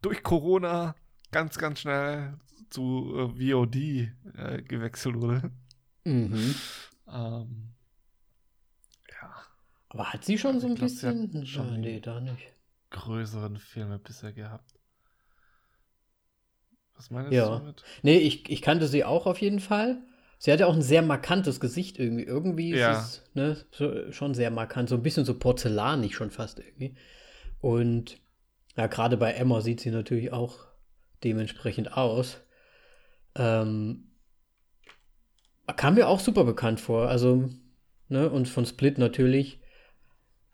durch Corona ganz, ganz schnell zu äh, VOD äh, gewechselt wurde. Mhm. Ähm, ja, Aber hat sie schon so ein bisschen? schon nee, da nicht. größeren Filme bisher gehabt. Was meinst Ja. du damit? Nee, ich, ich kannte sie auch auf jeden Fall. Sie hat ja auch ein sehr markantes Gesicht irgendwie. Irgendwie ist Ja. es ne, so, schon sehr markant. So ein bisschen so porzellanig schon fast irgendwie. Und ja, gerade bei Emma sieht sie natürlich auch dementsprechend aus. Ähm, kam mir auch super bekannt vor. Also, ne, und von Split natürlich.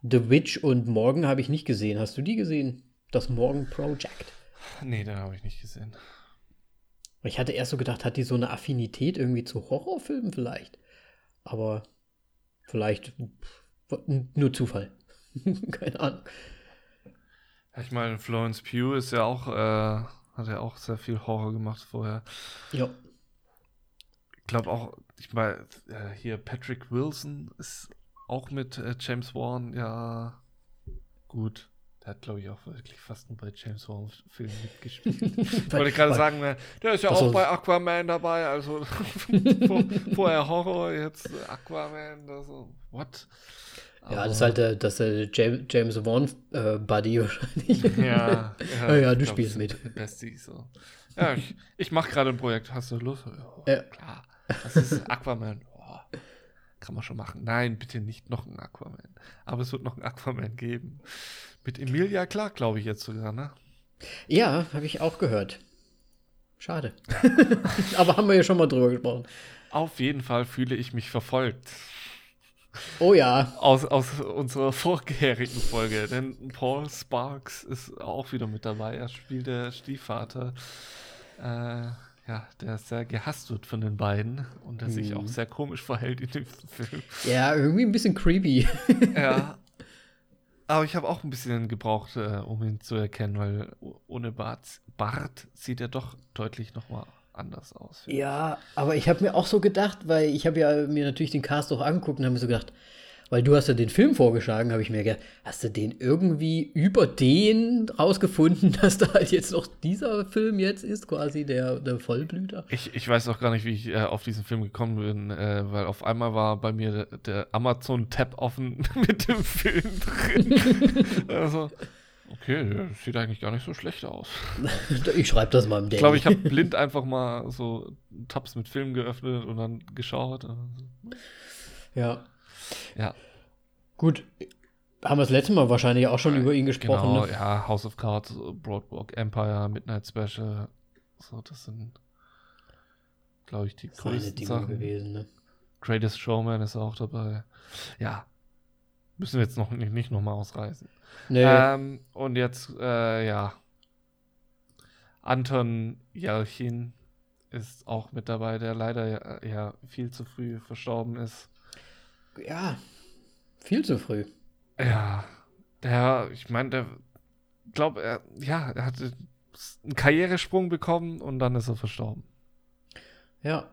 The Witch und Morgan habe ich nicht gesehen. Hast du die gesehen? Das Morgan Project. Nee, den habe ich nicht gesehen. Ich hatte erst so gedacht, hat die so eine Affinität irgendwie zu Horrorfilmen vielleicht. Aber vielleicht nur Zufall. Keine Ahnung. Ich meine, Florence Pugh ist ja auch, äh, hat ja auch sehr viel Horror gemacht vorher. Ja. Ich glaube auch, ich meine, äh, hier Patrick Wilson ist auch mit äh, James Wan, ja, gut. Der hat, glaube ich, auch wirklich fast nur bei James Wan-Filmen mitgespielt. Wollte ich gerade sagen, ne, der ist ja auch bei Aquaman dabei, also vor, vorher Horror, jetzt Aquaman, also, what? Ja, das ist halt der, das der James, Wan äh, Buddy wahrscheinlich. Ja, Ja, ja, du glaub, spielst mit. Besties, so. Ja, ich, ich mache gerade ein Projekt. Hast du Lust? Ja, Ja. klar. Das ist Aquaman. Oh, kann man schon machen. Nein, bitte nicht noch ein Aquaman. Aber es wird noch ein Aquaman geben. Mit Emilia Clark, glaube ich jetzt sogar, ne? Ja, habe ich auch gehört. Schade. Aber haben wir ja schon mal drüber gesprochen. Auf jeden Fall fühle ich mich verfolgt. Oh ja. Aus, aus unserer vorherigen Folge. Denn Paul Sparks ist auch wieder mit dabei. Er spielt der Stiefvater, äh, ja, der sehr gehasst wird von den beiden und der sich Mhm. auch sehr komisch verhält in dem Film. Ja, irgendwie ein bisschen creepy. ja. Aber ich habe auch ein bisschen gebraucht, äh, um ihn zu erkennen, weil ohne Bart, Bart sieht er doch deutlich nochmal anders aus. Ja, aber ich habe mir auch so gedacht, weil ich habe ja mir natürlich den Cast auch angeguckt und habe mir so gedacht, weil du hast ja den Film vorgeschlagen, habe ich mir gedacht, hast du den irgendwie über den rausgefunden, dass da halt jetzt noch dieser Film jetzt ist, quasi der, der Vollblüter? Ich, ich weiß auch gar nicht, wie ich äh, auf diesen Film gekommen bin, äh, weil auf einmal war bei mir der, der Amazon-Tab offen mit dem Film drin. also, okay, der sieht eigentlich gar nicht so schlecht aus. Ich schreibe das mal im Ich glaube, ich habe blind einfach mal so Tabs mit Filmen geöffnet und dann geschaut. Ja, Ja, gut. Haben wir das letzte Mal wahrscheinlich auch schon über ihn gesprochen. genau, ne? ja, House of Cards, Broadwalk Empire, Midnight Special. So, das sind, glaube ich, die größten Dinge Sachen. gewesen, ne? Greatest Showman ist auch dabei. Ja. Müssen wir jetzt noch nicht, nicht nochmal ausreißen. Nee, Ähm, und jetzt, äh, ja. Anton Jelchin ist auch mit dabei, der leider ja, ja viel zu früh verstorben ist. ja, viel zu früh. Ja, der, ich meine, der, glaube, er, ja, er hatte einen Karrieresprung bekommen und dann ist er verstorben. Ja,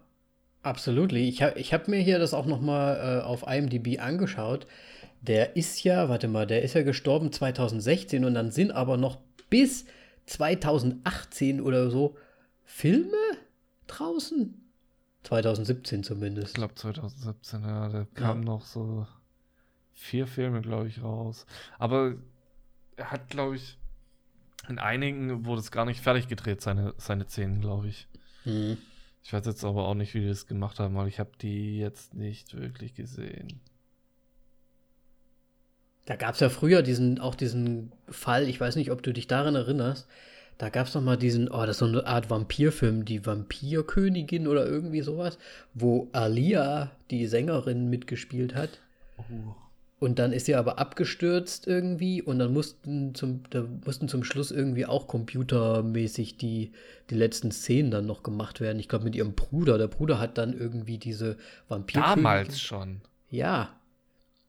absolut. Ich habe ich hab mir hier das auch noch mal äh, auf IMDb angeschaut. Der ist ja, warte mal, der ist ja gestorben 2016 und dann sind aber noch bis 2018 oder so Filme draußen. 2017 Ich zumindest. glaube 2017, ja, da kamen Ja. noch so vier Filme, glaube ich, raus. Aber er hat, glaube ich, in einigen wurde es gar nicht fertig gedreht, seine, seine Szenen, glaube ich. Hm. Ich weiß jetzt aber auch nicht, wie die das gemacht haben, weil ich habe die jetzt nicht wirklich gesehen. Da gab es ja früher diesen, auch diesen Fall, ich weiß nicht, ob du dich daran erinnerst. Da gab es noch mal diesen, oh, das ist so eine Art Vampirfilm, die Vampirkönigin oder irgendwie sowas, wo Alia, die Sängerin, mitgespielt hat. Oh. Und dann ist sie aber abgestürzt irgendwie und dann mussten zum, da mussten zum Schluss irgendwie auch computermäßig die, die letzten Szenen dann noch gemacht werden. Ich glaube mit ihrem Bruder. Der Bruder hat dann irgendwie diese Vampir. Damals schon. Ja.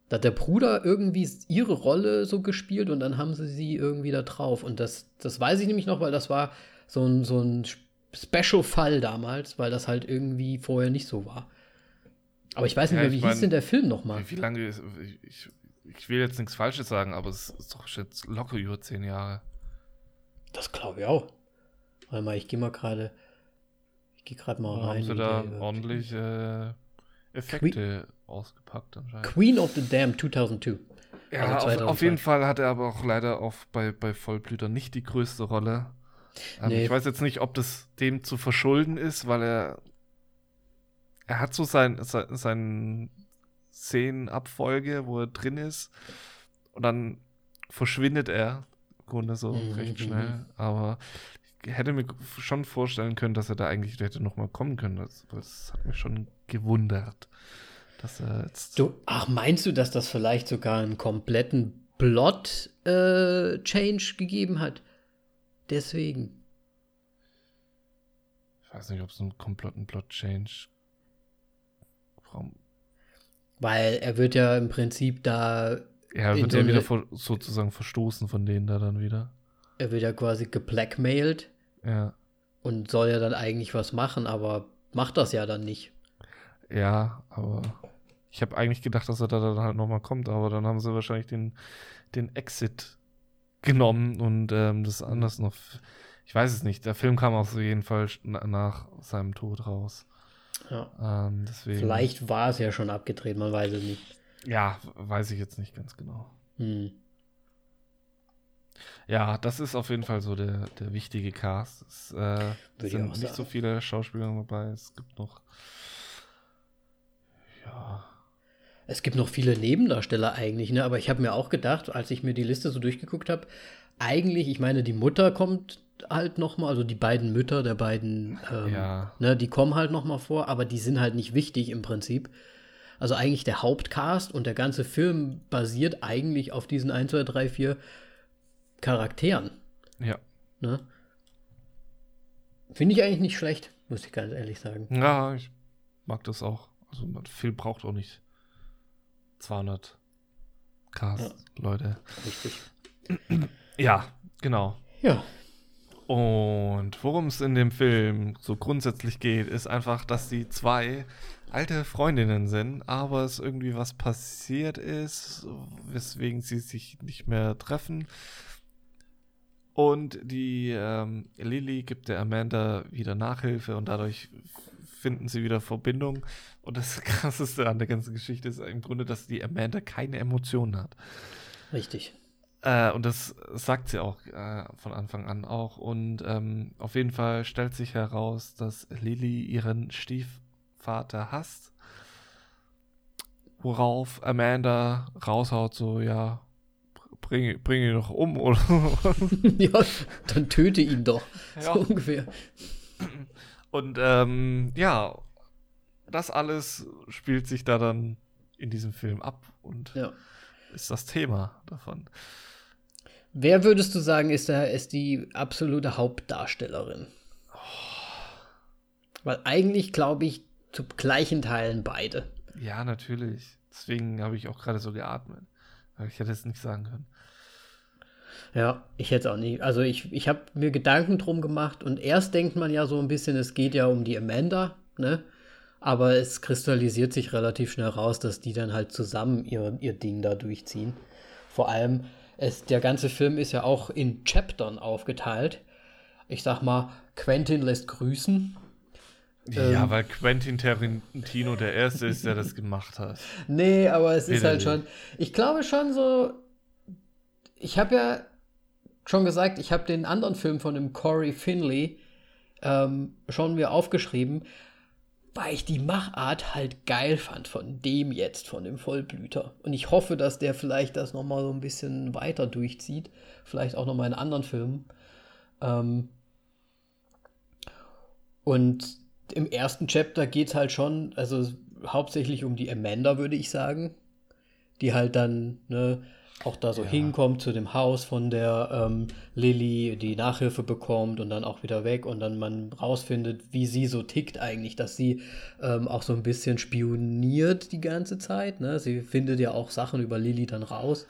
Da hat der Bruder irgendwie ihre Rolle so gespielt und dann haben sie sie irgendwie da drauf. Und das, das weiß ich nämlich noch, weil das war so ein, so ein Special-Fall damals, weil das halt irgendwie vorher nicht so war. Aber ich weiß nicht Ja, mehr, ich wie mein, hieß denn der Film nochmal? Wie, wie lange ist. Ich, ich will jetzt nichts Falsches sagen, aber es ist doch jetzt locker über zehn Jahre. Das glaube ich auch. Warte mal, ich gehe mal gerade. Ich gehe gerade mal rein. haben sie da ordentlich äh, Effekte ausgepackt anscheinend. Queen of the Dam 2002. Ja, Also auf, 2002. auf jeden Fall hat er aber auch leider auf, bei, bei Vollblüter nicht die größte Rolle. Ähm, Nee. Ich weiß jetzt nicht, ob das dem zu verschulden ist, weil er er hat so sein, sein, sein Szenenabfolge, wo er drin ist und dann verschwindet er im Grunde so Mhm, recht mhm. schnell. Aber ich hätte mir schon vorstellen können, dass er da eigentlich hätte noch mal kommen können. Das, das hat mich schon gewundert, er jetzt Du, ach, meinst du, dass das vielleicht sogar einen kompletten Plot-Change gegeben hat? Deswegen. Ich weiß nicht, ob es einen kompletten Plot-Change. Warum? Weil er wird ja im Prinzip da, Ja, In wird so ja wieder vor, sozusagen verstoßen von denen da dann wieder. er wird ja quasi geblackmailt Ja. und soll ja dann eigentlich was machen, aber macht das ja dann nicht. Ja, aber ich habe eigentlich gedacht, dass er da dann halt nochmal kommt, aber dann haben sie wahrscheinlich den, den Exit genommen und ähm, das anders noch. Ich weiß es nicht. Der Film kam auf jeden Fall nach seinem Tod raus. Ja. Ähm. Vielleicht war es ja schon abgedreht, man weiß es nicht. Ja, weiß ich jetzt nicht ganz genau. Hm. Ja, das ist auf jeden Fall so der, der wichtige Cast. Es äh, sind nicht so viele Schauspieler dabei. Es gibt noch. Ja. Es gibt noch viele Nebendarsteller eigentlich, ne? Aber ich habe mir auch gedacht, als ich mir die Liste so durchgeguckt habe, eigentlich, ich meine, die Mutter kommt halt noch mal, also die beiden Mütter der beiden, ähm, Ja. ne, die kommen halt noch mal vor, aber die sind halt nicht wichtig im Prinzip. Also eigentlich der Hauptcast und der ganze Film basiert eigentlich auf diesen 1, 2, 3, 4 Charakteren. Ja. Ne? Finde ich eigentlich nicht schlecht, muss ich ganz ehrlich sagen. Ja, ich mag das auch. Also, Film braucht auch nicht 200 Cast, Leute. Richtig. Ja, genau. Ja, Und worum es in dem Film so grundsätzlich geht, ist einfach, dass die zwei alte Freundinnen sind, aber es irgendwie was passiert ist, weswegen sie sich nicht mehr treffen. Und die ähm, Lily gibt der Amanda wieder Nachhilfe und dadurch finden sie wieder Verbindung. Und das Krasseste an der ganzen Geschichte ist im Grunde, dass die Amanda keine Emotionen hat. richtig. Äh, und das sagt sie auch äh, von Anfang an auch. Und ähm, auf jeden Fall stellt sich heraus, dass Lily ihren Stiefvater hasst. Worauf Amanda raushaut, so, ja, bring, bring ihn doch um, oder? ja, dann töte ihn doch. Ja. So ungefähr. Und ähm, ja, das alles spielt sich da dann in diesem Film ab und Ja. ist das Thema davon. Wer würdest du sagen, ist, der, ist die absolute Hauptdarstellerin? Weil eigentlich glaube ich zu gleichen Teilen beide. Ja, natürlich. Deswegen habe ich auch gerade so geatmet. Ich hätte es nicht sagen können. Ja, ich hätte es auch nicht. Also ich, ich habe mir Gedanken drum gemacht und erst denkt man ja so ein bisschen, es geht ja um die Amanda, ne? Aber es kristallisiert sich relativ schnell raus, dass die dann halt zusammen ihr, ihr Ding da durchziehen. Vor allem, es, der ganze Film ist ja auch in Chaptern aufgeteilt. Ich sag mal, Quentin lässt grüßen. ja, Ähm. weil Quentin Tarantino der Erste ist, der das gemacht hat. Nee, aber es ist halt schon. Ich glaube schon so. Ich habe ja schon gesagt, ich habe den anderen Film von dem Corey Finley ähm, schon mir aufgeschrieben, weil ich die Machart halt geil fand von dem jetzt, von dem Vollblüter. Und ich hoffe, dass der vielleicht das nochmal so ein bisschen weiter durchzieht. Vielleicht auch nochmal in anderen Filmen. Ähm, und im ersten Chapter geht es halt schon, also hauptsächlich um die Amanda, würde ich sagen. Die halt dann, ne, auch da so Ja. hinkommt zu dem Haus von der ähm, Lilly, die Nachhilfe bekommt und dann auch wieder weg und dann man rausfindet, wie sie so tickt eigentlich, dass sie ähm, auch so ein bisschen spioniert die ganze Zeit. Ne? Sie findet ja auch Sachen über Lilly dann raus,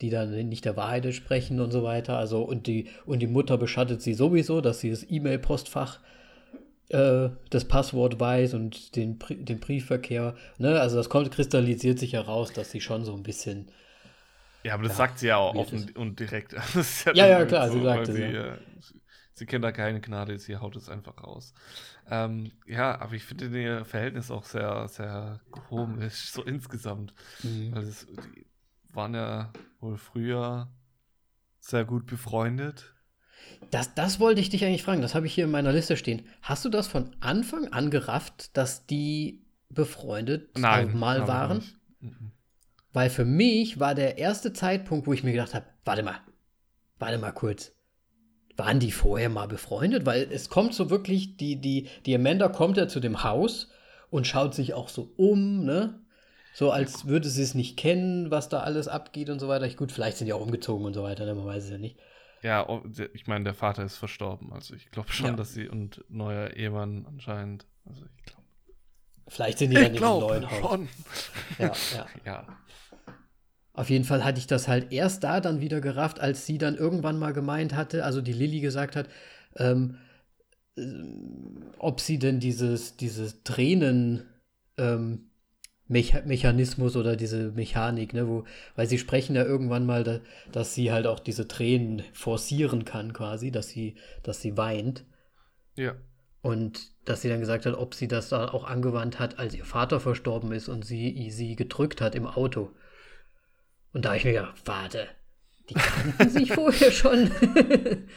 die dann nicht der Wahrheit entsprechen und so weiter. Also und die, und die Mutter beschattet sie sowieso, dass sie das E-Mail-Postfach äh, das Passwort weiß und den, den Briefverkehr. Ne? Also das kommt, kristallisiert sich heraus, dass sie schon so ein bisschen. Ja, aber das sagt sie ja auch offen ist. und direkt. Ja, ja, halt klar, sie sagt es, sie, ja. äh, sie, kennt da keine Gnade, sie haut es einfach raus. Ähm, ja, aber ich finde ihr Verhältnis auch sehr, sehr komisch, so insgesamt. Weil es, die waren ja wohl früher sehr gut befreundet. Das, das wollte ich dich eigentlich fragen, das habe ich hier in meiner Liste stehen. Hast du das von Anfang an gerafft, dass die befreundet Nein. mal waren? nicht. Weil für mich war der erste Zeitpunkt, wo ich mir gedacht habe, warte mal, warte mal kurz. Waren die vorher mal befreundet? Weil es kommt so wirklich, die, die, die Amanda kommt ja zu dem Haus und schaut sich auch so um, ne? So als würde sie es nicht kennen, was da alles abgeht und so weiter. Ich, gut, vielleicht sind die auch umgezogen und so weiter, ne? man weiß es ja nicht. Ja, oh, ich meine, der Vater ist verstorben. Also ich glaube schon, Ja. dass sie und neuer Ehemann anscheinend. Also ich glaube. Vielleicht sind die dann Ich in dem glaube neuen Haus. schon. Ja, ja. Ja. Auf jeden Fall hatte ich das halt erst da dann wieder gerafft, als sie dann irgendwann mal gemeint hatte, also die Lilly gesagt hat, ähm, ähm, ob sie denn dieses, dieses Tränen ähm, Mecha Mechanismus oder diese Mechanik, ne, wo, weil sie sprechen ja irgendwann mal, da, dass sie halt auch diese Tränen forcieren kann, quasi, dass sie, dass sie weint. Ja. Und dass sie dann gesagt hat, ob sie das da auch angewandt hat, als ihr Vater verstorben ist und sie sie gedrückt hat im Auto. Und da habe ich mir gedacht, warte, die kannten sich vorher schon.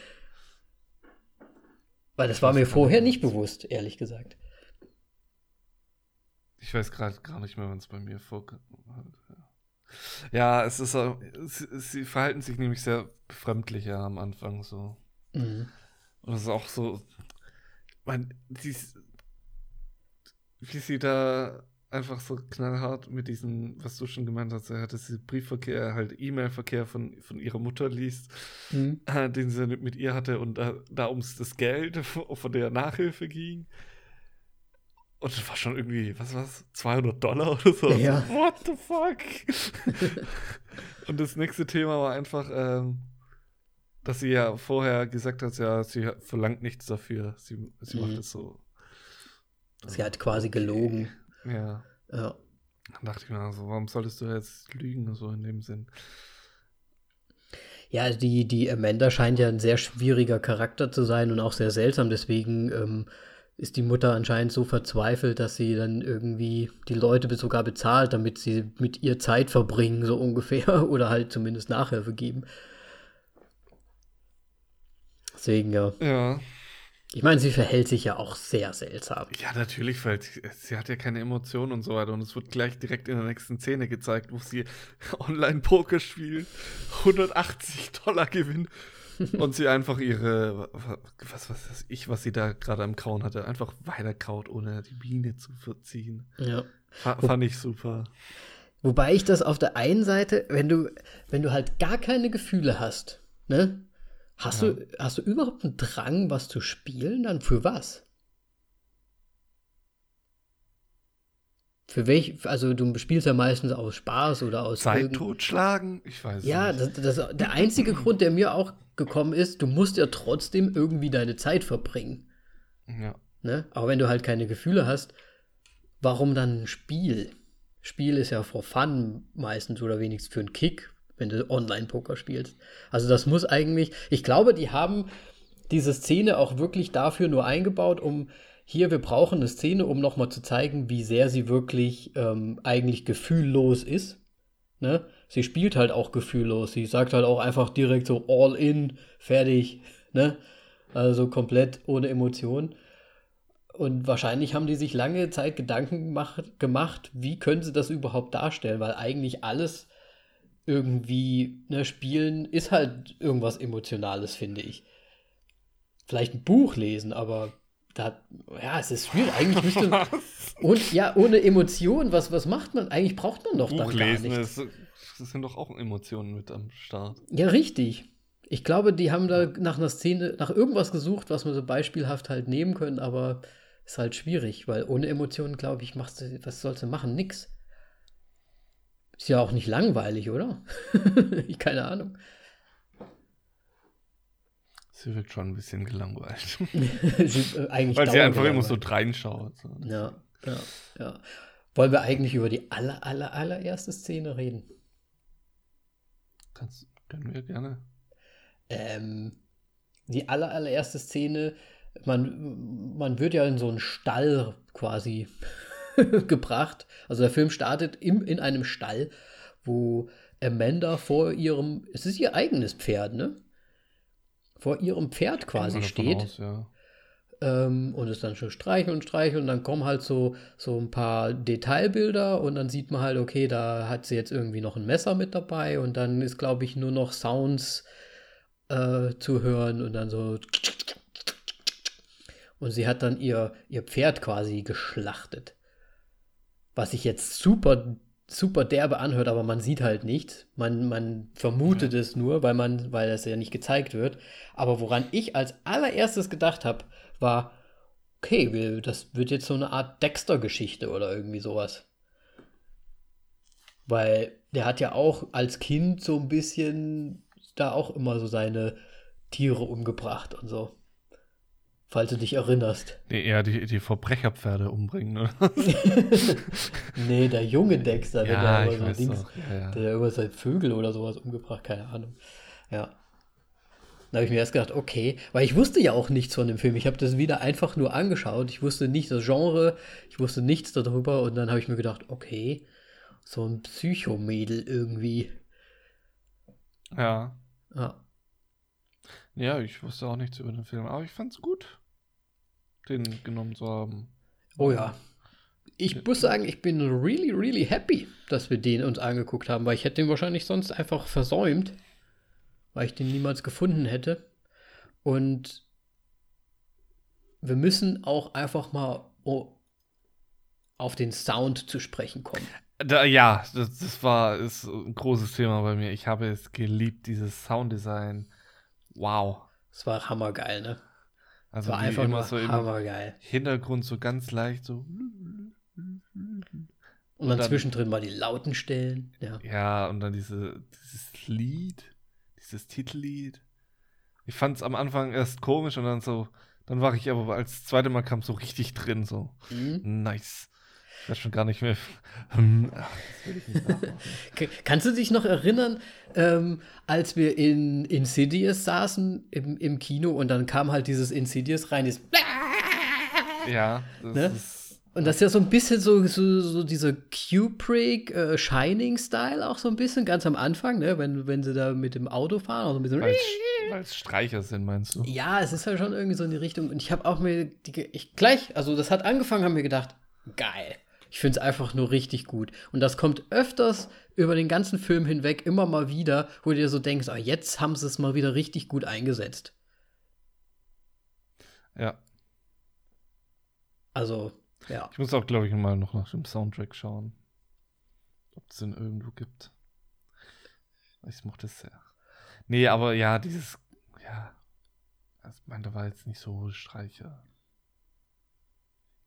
Weil das war mir vorher nicht bewusst, ehrlich gesagt. Ich weiß gerade gar nicht mehr, wann es bei mir vorkam. Ja, es ist auch, sie, sie, verhalten sich nämlich sehr befremdlich ja am Anfang so. Mhm. Und es ist auch so, man, die, wie sie da einfach so knallhart mit diesem, was du schon gemeint hast, er hat diesen Briefverkehr, halt E-Mail-Verkehr von, von ihrer Mutter liest, mhm. äh, den sie mit ihr hatte und da, da ums das Geld von der Nachhilfe ging. Und das war schon irgendwie, was war's, 200 Dollar oder so. Ja. What the fuck? und das nächste Thema war einfach, ähm, dass sie ja vorher gesagt hat, ja, sie verlangt nichts dafür. Sie, sie mhm. macht es so. Sie hat quasi okay. Ja. Ja. Dann dachte ich mir also, warum solltest du jetzt lügen, so in dem Sinn? Ja, die, die Amanda scheint ja ein sehr schwieriger Charakter zu sein und auch sehr seltsam. Deswegen ähm, ist die Mutter anscheinend so verzweifelt, dass sie dann irgendwie die Leute sogar bezahlt, damit sie mit ihr Zeit verbringen, so ungefähr. Oder halt zumindest Nachhilfe geben. Deswegen, ja. Ja. Ich meine, sie verhält sich ja auch sehr seltsam. Ja, natürlich, weil sie hat ja keine Emotionen und so weiter. Und es wird gleich direkt in der nächsten Szene gezeigt, wo sie Online-Poker spielt, 180 Dollar gewinnt und sie einfach ihre, was weiß ich, was sie da gerade am Kauen hatte, einfach weiterkaut, ohne die Biene zu verziehen. Ja. F fand ich super. Wobei ich das auf der einen Seite, wenn du, wenn du halt gar keine Gefühle hast, ne? Hast, ja. du, hast du überhaupt einen Drang, was zu spielen? Dann für was? Für welch, also du spielst ja meistens aus Spaß oder aus. Zeit totschlagen? Ich weiß ja, nicht. Ja, das, das, der einzige Grund, der mir auch gekommen ist, du musst ja trotzdem irgendwie deine Zeit verbringen. Ja. Ne? Aber wenn du halt keine Gefühle hast, warum dann ein Spiel? Spiel ist ja for fun meistens oder wenigstens für einen Kick, wenn du Online-Poker spielst. Also das muss eigentlich, ich glaube, die haben diese Szene auch wirklich dafür nur eingebaut, um hier, wir brauchen eine Szene, um nochmal zu zeigen, wie sehr sie wirklich ähm, eigentlich gefühllos ist. Ne? Sie spielt halt auch gefühllos. Sie sagt halt auch einfach direkt so all in, fertig. Ne? Also komplett ohne Emotionen. Und wahrscheinlich haben die sich lange Zeit Gedanken gemacht, gemacht, wie können sie das überhaupt darstellen, weil eigentlich alles irgendwie, ne, Spielen ist halt irgendwas Emotionales, finde ich. Vielleicht ein Buch lesen, aber da, ja, es ist schwierig. Eigentlich müsste. und ja, ohne Emotionen, was, was macht man? Eigentlich braucht man doch dann gar nichts. Das, das sind doch auch Emotionen mit am Start. Ja, richtig. Ich glaube, die haben da nach einer Szene, nach irgendwas gesucht, was man so beispielhaft halt nehmen können, aber ist halt schwierig, weil ohne Emotionen, glaube ich, machst du, was sollst du machen? Nix. Ist ja auch nicht langweilig, oder? ich keine Ahnung. Sie wird schon ein bisschen gelangweilt. sie, äh, eigentlich Weil sie einfach immer so reinschaut. So. Ja, ja, ja. Wollen wir eigentlich über die aller, aller, allererste Szene reden? Kannst, können wir gerne. Ähm, die aller, allererste Szene, man, man wird ja in so einen Stall quasi gebracht. Also der Film startet im, in einem Stall, wo Amanda vor ihrem, es ist ihr eigenes Pferd, ne? Vor ihrem Pferd quasi steht. Aus, ja. ähm, und es dann schon streicheln und streicheln und dann kommen halt so, so ein paar Detailbilder und dann sieht man halt, okay, da hat sie jetzt irgendwie noch ein Messer mit dabei und dann ist, glaube ich, nur noch Sounds äh, zu hören und dann so und sie hat dann ihr, ihr Pferd quasi geschlachtet was sich jetzt super, super derbe anhört, aber man sieht halt nichts. Man, man vermutet ja. es nur, weil man, weil das ja nicht gezeigt wird. Aber woran ich als allererstes gedacht habe, war, okay, das wird jetzt so eine Art Dexter-Geschichte oder irgendwie sowas. Weil der hat ja auch als Kind so ein bisschen da auch immer so seine Tiere umgebracht und so. Falls du dich erinnerst. Nee, eher die, die Verbrecherpferde umbringen, oder? nee, der junge Dexter, ja, der, so Dings, ja, ja. der irgendwas seit Vögel oder sowas umgebracht, keine Ahnung. Ja. Da habe ich mir erst gedacht, okay, weil ich wusste ja auch nichts von dem Film. Ich habe das wieder einfach nur angeschaut. Ich wusste nicht das Genre, ich wusste nichts darüber und dann habe ich mir gedacht, okay, so ein Psychomädel irgendwie. Ja. Ja. Ja, ich wusste auch nichts über den Film, aber ich fand's gut, den genommen zu haben. Oh ja. Ich muss sagen, ich bin really, really happy, dass wir den uns angeguckt haben, weil ich hätte den wahrscheinlich sonst einfach versäumt, weil ich den niemals gefunden hätte. Und wir müssen auch einfach mal auf den Sound zu sprechen kommen. Da, ja, das, das war ist ein großes Thema bei mir. Ich habe es geliebt, dieses Sounddesign. Wow. Das war hammergeil, ne? Also war einfach immer so im hammergeil. Hintergrund so ganz leicht so. Und dann dann- zwischendrin mal die lauten Stellen. Ja. Ja, und dann diese, dieses Lied, dieses Titellied. Ich fand es am Anfang erst komisch und dann so, dann war ich aber als das zweite Mal kam so richtig drin, so. Mhm. Nice. Ich weiß schon gar nicht mehr. Hm, ach, das will ich nicht nachmachen. Kannst du dich noch erinnern, ähm, als wir in Insidious saßen im, im Kino und dann kam halt dieses Insidious rein, dieses ja, das Ne? ist. und das ist ja so ein bisschen so, so, so dieser Kubrick äh, Shining-Style auch so ein bisschen, ganz am Anfang, ne? wenn, wenn sie da mit dem Auto fahren, auch so ein bisschen. Weil es Streicher sind, meinst du? Ja, es ist ja schon irgendwie so in die Richtung. Und ich habe auch mir die, ich gleich, also das hat angefangen, haben wir gedacht, geil. Ich finde es einfach nur richtig gut. Und das kommt öfters über den ganzen Film hinweg immer mal wieder, wo du dir so denkst, ah, jetzt haben sie es mal wieder richtig gut eingesetzt. Ja. Also, ja. Ich muss auch, glaube ich, mal noch nach dem Soundtrack schauen. Ob es den irgendwo gibt. Ich mochte es sehr. Nee, aber ja, dieses, ja. Also, ich meine, da war jetzt nicht so Streicher.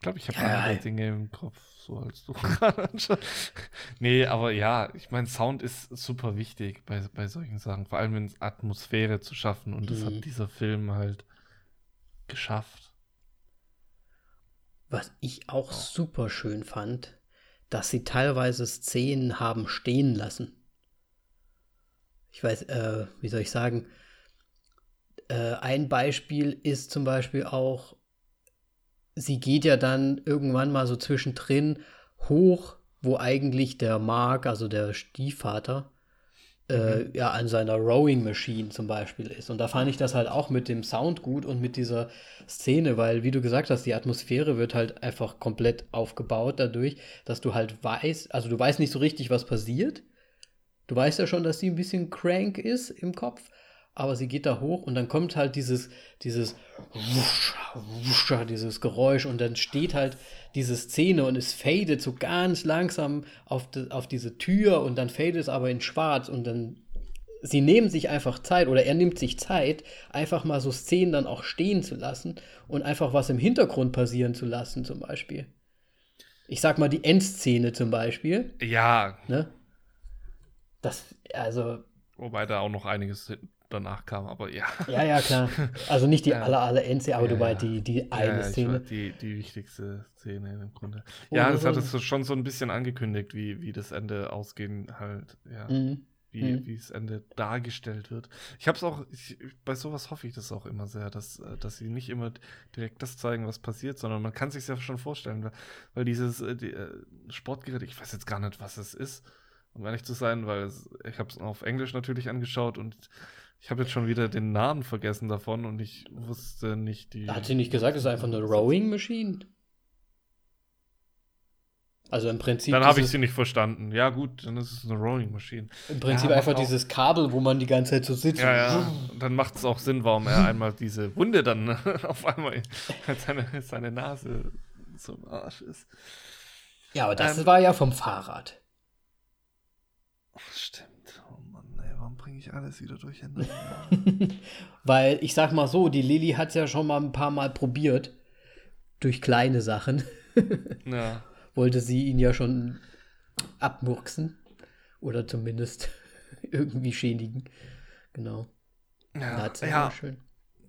Ich glaube, ich habe andere. Dinge im Kopf, so als du gerade anschaust. Nee, aber ja, ich meine, Sound ist super wichtig bei, bei solchen Sachen. Vor allem, wenn es Atmosphäre zu schaffen. Und das Mhm. hat dieser Film halt geschafft. Was ich auch super schön fand, dass sie teilweise Szenen haben stehen lassen. Ich weiß, äh, wie soll ich sagen, äh, ein Beispiel ist zum Beispiel auch, sie geht ja dann irgendwann mal so zwischendrin hoch, wo eigentlich der Mark, also der Stiefvater, äh, ja an seiner Rowing Machine zum Beispiel ist. Und da fand ich das halt auch mit dem Sound gut und mit dieser Szene, weil, wie du gesagt hast, die Atmosphäre wird halt einfach komplett aufgebaut dadurch, dass du halt weißt, also du weißt nicht so richtig, was passiert. Du weißt ja schon, dass sie ein bisschen crank ist im Kopf, aber sie geht da hoch und dann kommt halt dieses, dieses wusch, wusch, dieses Geräusch und dann steht halt diese Szene und es fadet so ganz langsam auf, die, auf diese Tür und dann fadet es aber in schwarz und dann sie nehmen sich einfach Zeit oder er nimmt sich Zeit, einfach mal so Szenen dann auch stehen zu lassen und einfach was im Hintergrund passieren zu lassen, zum Beispiel. Ich sag mal die Endszene zum Beispiel, Ja, ne? Das, also, wobei da auch noch einiges danach kam, aber ja. ja, ja, klar. Also nicht die Ja. aller, aller Endszene, aber Ja, du meinst die, die eine Szene. Die, die wichtigste Szene im Grunde. Oh, ja, das das hat es schon so ein bisschen angekündigt, wie, wie das Ende ausgehen halt, ja. Mhm. Wie, Mhm. wie das Ende dargestellt wird. Ich habe es auch, ich, bei sowas hoffe ich das auch immer sehr, dass, äh, dass sie nicht immer direkt das zeigen, was passiert, sondern man kann sich ja schon vorstellen, weil, weil dieses äh, die, äh, Sportgerät, ich weiß jetzt gar nicht, was es ist, um ehrlich zu sein, weil es, ich habe es auf Englisch natürlich angeschaut und ich habe jetzt schon wieder den Namen vergessen davon und ich wusste nicht die. Hat sie nicht gesagt, es ist einfach eine Rowing Machine. Also im Prinzip, Dann habe ich sie nicht verstanden. Ja, gut, dann ist es eine Rowing Machine. im Prinzip Ja, einfach dieses Kabel, wo man die ganze Zeit so sitzt. Ja, ja. Und dann macht es auch Sinn, warum er einmal diese Wunde dann auf einmal seine, seine Nase so im Arsch ist. Ja, aber das Ähm, war ja vom Fahrrad. Stimmt. Oh Mann, ey, warum bringe ich alles wieder durcheinander? Weil ich sag mal so, die Lilly hat es ja schon mal ein paar Mal probiert. Durch kleine Sachen. ja. Wollte sie ihn ja schon abmurksen. Oder zumindest irgendwie schädigen. Genau. Ja, hat's ja, schön.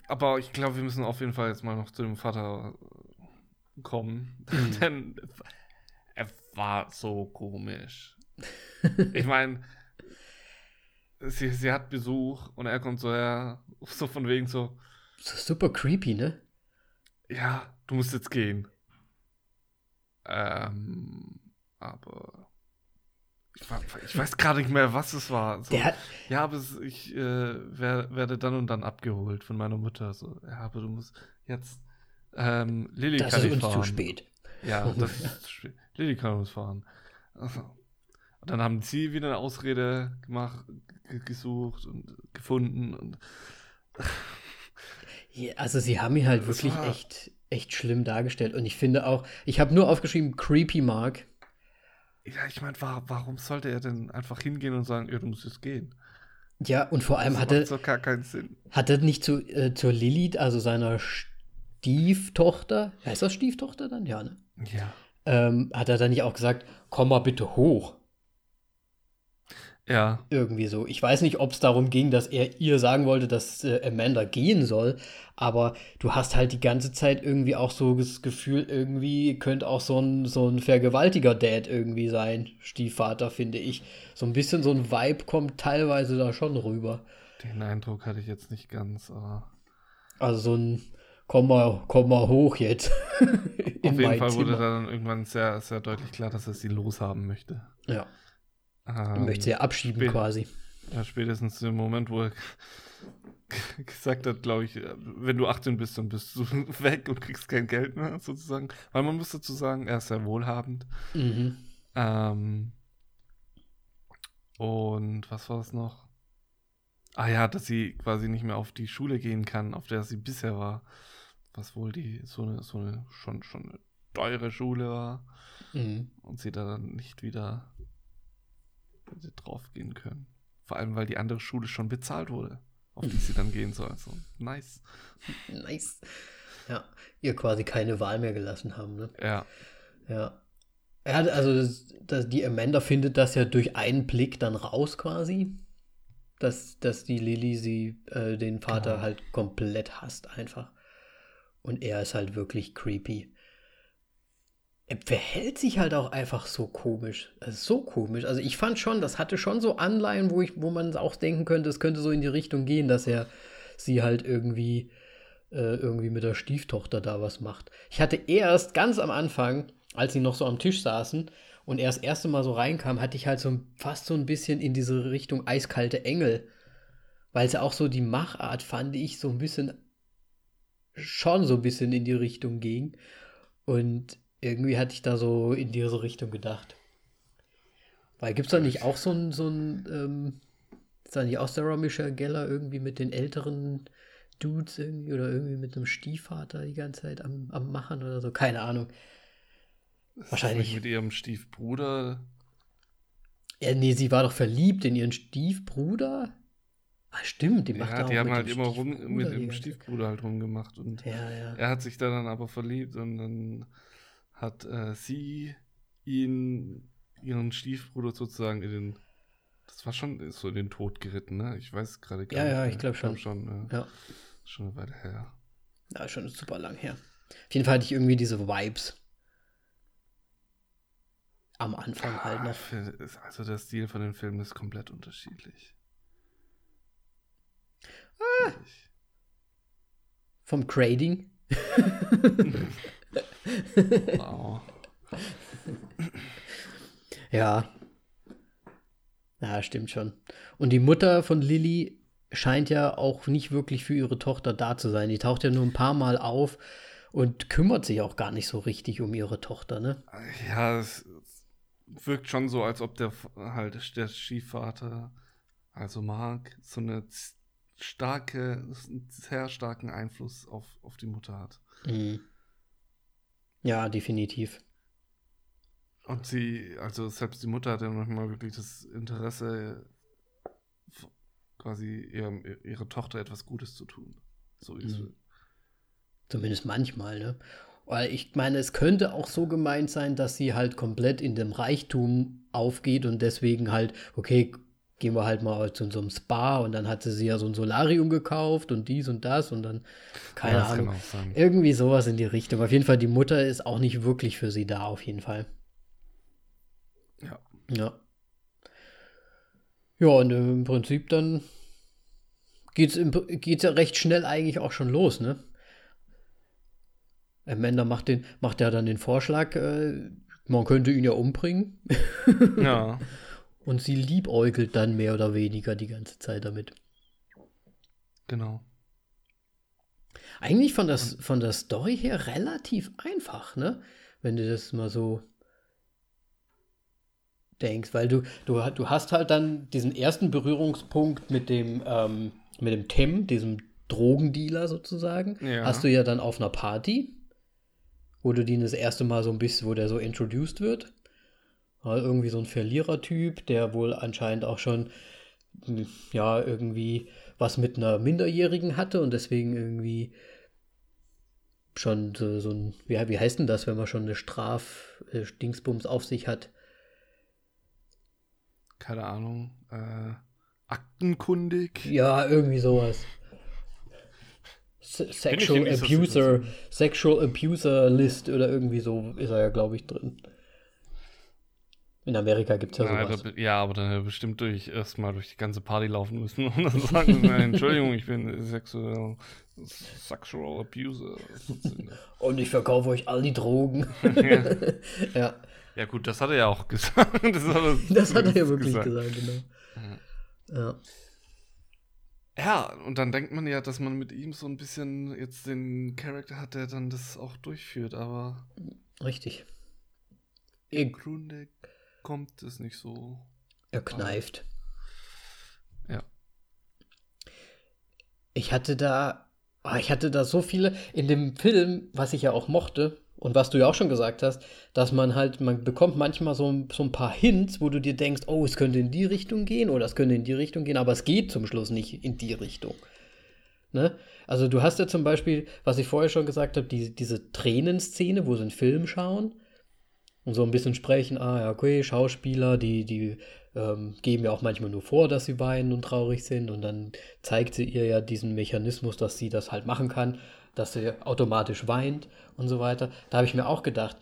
aber ich glaube, wir müssen auf jeden Fall jetzt mal noch zu dem Vater kommen. Mhm. Denn er war so komisch. ich meine, sie, sie hat Besuch und er kommt so her, so von wegen so, super creepy, ne? ja, du musst jetzt gehen. Ähm, aber ich, war, ich weiß gerade nicht mehr, was es war. So, Der hat, ja, aber ich äh, wer, werde dann und dann abgeholt von meiner Mutter. So, ja, aber du musst jetzt ähm, Lilly das kann ist uns fahren. zu spät. Ja, das ist zu spät. Lilly kann uns fahren. Also, und dann haben sie wieder eine Ausrede gemacht, gesucht und gefunden und Ja, also sie haben ihn halt Das wirklich war- echt, echt schlimm dargestellt. Und ich finde auch, ich habe nur aufgeschrieben, creepy Mark. ja, ich meine, wa warum sollte er denn einfach hingehen und sagen, ja, du musst jetzt gehen? Ja, und vor allem hatte, so gar keinen Sinn. hat er nicht zu, äh, zur Lilith, also seiner Stieftochter, heißt das Stieftochter dann? Ja, ne? Ja. Ähm, hat er dann nicht auch gesagt, komm mal bitte hoch? Ja, Irgendwie so. Ich weiß nicht, ob es darum ging, dass er ihr sagen wollte, dass äh, Amanda gehen soll, aber du hast halt die ganze Zeit irgendwie auch so das Gefühl, irgendwie könnte auch so ein, so ein Vergewaltiger-Dad irgendwie sein, Stiefvater, finde ich. So ein bisschen so ein Vibe kommt teilweise da schon rüber. den Eindruck hatte ich jetzt nicht ganz, aber Also so ein komm mal, komm mal hoch jetzt. In auf jeden Fall wurde Zimmer. dann irgendwann sehr, sehr deutlich klar, dass er sie loshaben möchte. Ja, Ähm, du möchtest ja abschieben quasi. Ja, spätestens im Moment, wo er gesagt hat, glaube ich, wenn du 18 bist, dann bist du weg und kriegst kein Geld mehr, sozusagen. Weil man muss dazu sagen, er ist sehr wohlhabend. Mhm. Ähm, und was war es noch? Ah ja, dass sie quasi nicht mehr auf die Schule gehen kann, auf der sie bisher war. Was wohl die so eine, so eine schon, schon eine teure Schule war. Mhm. Und sie da dann nicht wieder hätte drauf gehen können. Vor allem, weil die andere Schule schon bezahlt wurde, auf die sie dann gehen soll. So, nice. Nice. Ja, ihr quasi keine Wahl mehr gelassen haben, ne? Ja, Ja. Er hat also, das, das, die Amanda findet das ja durch einen Blick dann raus quasi, dass, dass die Lilly sie, äh, den Vater Genau. halt komplett hasst einfach. Und er ist halt wirklich creepy. Er verhält sich halt auch einfach so komisch. Also so komisch. Also ich fand schon, das hatte schon so Anleihen, wo ich, wo man auch denken könnte, es könnte so in die Richtung gehen, dass er sie halt irgendwie, äh, irgendwie mit der Stieftochter da was macht. Ich hatte erst ganz am Anfang, als sie noch so am Tisch saßen und er das erste Mal so reinkam, hatte ich halt so fast so ein bisschen in diese Richtung eiskalte Engel. Weil es auch so die Machart fand ich so ein bisschen schon so ein bisschen in die Richtung ging. Und irgendwie hatte ich da so in diese Richtung gedacht. Weil gibt es da nicht auch so ein, so ein, ähm, ist da nicht auch Sarah Michelle Geller irgendwie mit den älteren Dudes irgendwie oder irgendwie mit einem Stiefvater die ganze Zeit am, am Machen oder so? Keine Ahnung. Wahrscheinlich. Mit ihrem Stiefbruder. Ja, nee, sie war doch verliebt in ihren Stiefbruder. Ah, stimmt, die macht Ja, auch die haben mit halt immer rum mit dem ganze- Stiefbruder halt rumgemacht und Ja, ja. er hat sich da dann aber verliebt und dann hat äh, sie ihn, ihren Stiefbruder sozusagen in den, das war schon so in den Tod geritten, ne? Ich weiß gerade gar Ja, nicht. ja, mehr. ich glaub schon. schon ja. Ja. Schon eine Weile her. Ja, schon super lang her. Auf jeden Fall hatte ich irgendwie diese Vibes. Am Anfang halt Ah, noch. für- Also der Stil von den Filmen ist komplett unterschiedlich. Ah. Vom Grading. Wow. Ja. Ja, stimmt schon. Und die Mutter von Lilly scheint ja auch nicht wirklich für ihre Tochter da zu sein. Die taucht ja nur ein paar Mal auf und kümmert sich auch gar nicht so richtig um ihre Tochter, ne? Ja, es, wirkt schon so, als ob der halt der Stiefvater, also Mark, so eine starke, einen sehr starken Einfluss auf, auf die Mutter hat. Mhm. Ja, definitiv. Und sie, also selbst die Mutter hat ja manchmal wirklich das Interesse, quasi ihrem, ihrer Tochter etwas Gutes zu tun. So es Mhm. Zumindest manchmal, ne? Weil ich meine, es könnte auch so gemeint sein, dass sie halt komplett in dem Reichtum aufgeht und deswegen halt, okay, gehen wir halt mal zu so einem Spa und dann hatte sie ja so ein Solarium gekauft und dies und das und dann, keine Ja, Ahnung. Irgendwie sowas in die Richtung. Auf jeden Fall, die Mutter ist auch nicht wirklich für sie da, auf jeden Fall. Ja. Ja. Ja, und im Prinzip dann geht's, im, geht's ja recht schnell eigentlich auch schon los, ne? Amanda macht, den, macht ja dann den Vorschlag, äh, man könnte ihn ja umbringen. Ja. Und sie liebäugelt dann mehr oder weniger die ganze Zeit damit. Genau. Eigentlich von, das, von der Story her relativ einfach, ne? Wenn du das mal so denkst, weil du, du, du hast halt dann diesen ersten Berührungspunkt mit dem, ähm, mit dem Tim, diesem Drogendealer sozusagen, Ja. hast du ja dann auf einer Party, wo du den das erste Mal so ein bisschen, wo der so introduced wird. Ja, irgendwie so ein Verlierertyp, der wohl anscheinend auch schon, ja, irgendwie was mit einer Minderjährigen hatte und deswegen irgendwie schon so, so ein, wie, wie heißt denn das, wenn man schon eine Straf-Dingsbums auf sich hat? Keine Ahnung. Äh, aktenkundig. Ja, irgendwie sowas. Sexual so Abuser, sicher. Sexual Abuser List oder irgendwie so ist er ja, glaube ich, drin. In Amerika gibt es ja sowas. da, ja, aber dann hätte er bestimmt durch erstmal durch die ganze Party laufen müssen und dann sagen, Entschuldigung, ich bin sexual, sexual abuser. Und ich verkaufe euch all die Drogen. ja. ja, ja gut, das hat er ja auch gesagt. Das hat er, das hat er ja wirklich gesagt. gesagt, genau. Ja. Ja, und dann denkt man ja, dass man mit ihm so ein bisschen jetzt den Charakter hat, der dann das auch durchführt, aber Richtig. im Grunde kommt es nicht so. er kneift. Ja. Ich hatte da, ah, ich hatte da so viele in dem Film, was ich ja auch mochte und was du ja auch schon gesagt hast, dass man halt, man bekommt manchmal so, ein- so ein paar Hints, wo du dir denkst, oh, es könnte in die Richtung gehen oder es könnte in die Richtung gehen, aber es geht zum Schluss nicht in die Richtung. Ne? Also du hast ja zum Beispiel, was ich vorher schon gesagt habe, die, diese Tränenszene, wo sie einen Film schauen und so ein bisschen sprechen, ah ja, okay, Schauspieler, die, die ähm, geben ja auch manchmal nur vor, dass sie weinen und traurig sind und dann zeigt sie ihr ja diesen Mechanismus, dass sie das halt machen kann, dass sie automatisch weint und so weiter. Da habe ich mir auch gedacht,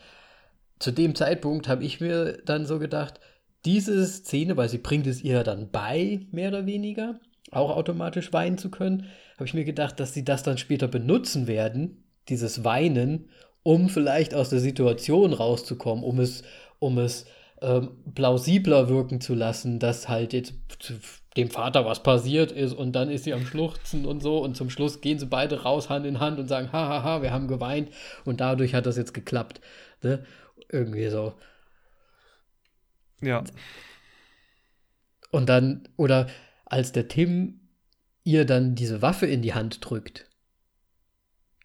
zu dem Zeitpunkt habe ich mir dann so gedacht, diese Szene, weil sie bringt es ihr dann bei, mehr oder weniger, auch automatisch weinen zu können, habe ich mir gedacht, dass sie das dann später benutzen werden, dieses Weinen, um vielleicht aus der Situation rauszukommen, um es, um es ähm, plausibler wirken zu lassen, dass halt jetzt dem Vater was passiert ist und dann ist sie am Schluchzen und so und zum Schluss gehen sie beide raus Hand in Hand und sagen, hahaha, wir haben geweint und dadurch hat das jetzt geklappt. Ne? Irgendwie so. Ja. Und dann, oder als der Tim ihr dann diese Waffe in die Hand drückt.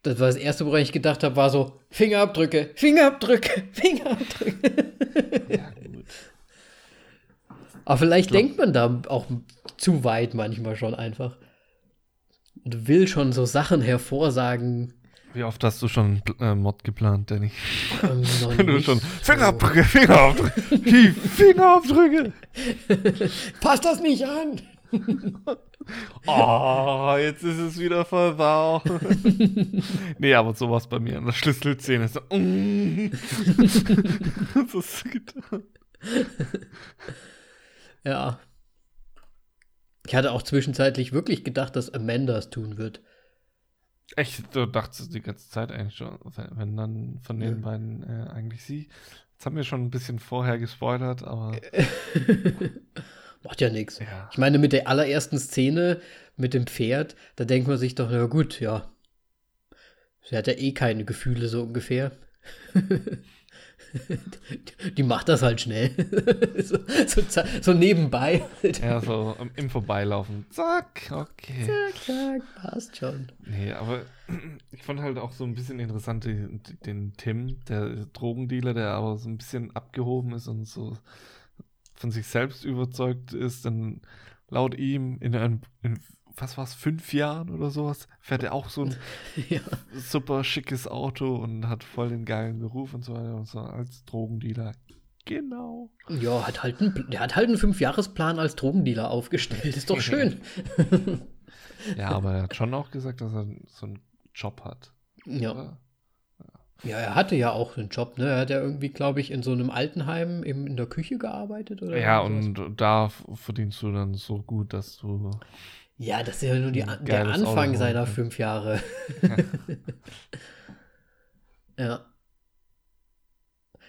Das war das erste, woran ich gedacht habe, war so, Fingerabdrücke, Fingerabdrücke, Fingerabdrücke. Ja, gut. Aber vielleicht Glaub- denkt man da auch zu weit manchmal schon einfach. Und will schon so Sachen hervorsagen. Wie oft hast du schon äh, Mod geplant, Danny? ähm, noch Du schon. Fingerabdrücke, Fingerabdrücke. Die Fingerabdrücke. Passt das nicht an? Oh, jetzt ist es wieder versaut. nee, aber sowas bei mir in der Schlüsselszene. So, mm. das ist. Ja. Ich hatte auch zwischenzeitlich wirklich gedacht, dass Amanda es tun wird. Echt, du dachtest die ganze Zeit eigentlich schon, wenn dann von den Ja. beiden äh, eigentlich sie. Jetzt haben wir schon ein bisschen vorher gespoilert, aber Macht ja nichts. ja. Ich meine, mit der allerersten Szene mit dem Pferd, da denkt man sich doch, na gut, ja. Sie hat ja eh keine Gefühle so ungefähr. Die macht das halt schnell. so, so, so nebenbei. Ja, so im- im Vorbeilaufen. Zack, okay. Zack, zack, passt schon. Nee, aber ich fand halt auch so ein bisschen interessant den, den Tim, der Drogendealer, der aber so ein bisschen abgehoben ist und so von sich selbst überzeugt ist, dann laut ihm in, einem, in was war's, fünf Jahren oder sowas, fährt er auch so ein Ja. super schickes Auto und hat voll den geilen Beruf und so weiter und so als Drogendealer. Genau. Ja, hat halt einen, der hat halt einen Fünfjahresplan als Drogendealer aufgestellt. Ist doch schön. Ja, aber er hat schon auch gesagt, dass er so einen Job hat. ja. oder? Ja, er hatte ja auch einen Job, ne? Er hat ja irgendwie, glaube ich, in so einem Altenheim im, in der Küche gearbeitet oder Ja, und da verdienst du dann so gut, dass du. Ja, das ist ja nur die, der Anfang Auto, seiner ja. fünf Jahre. ja.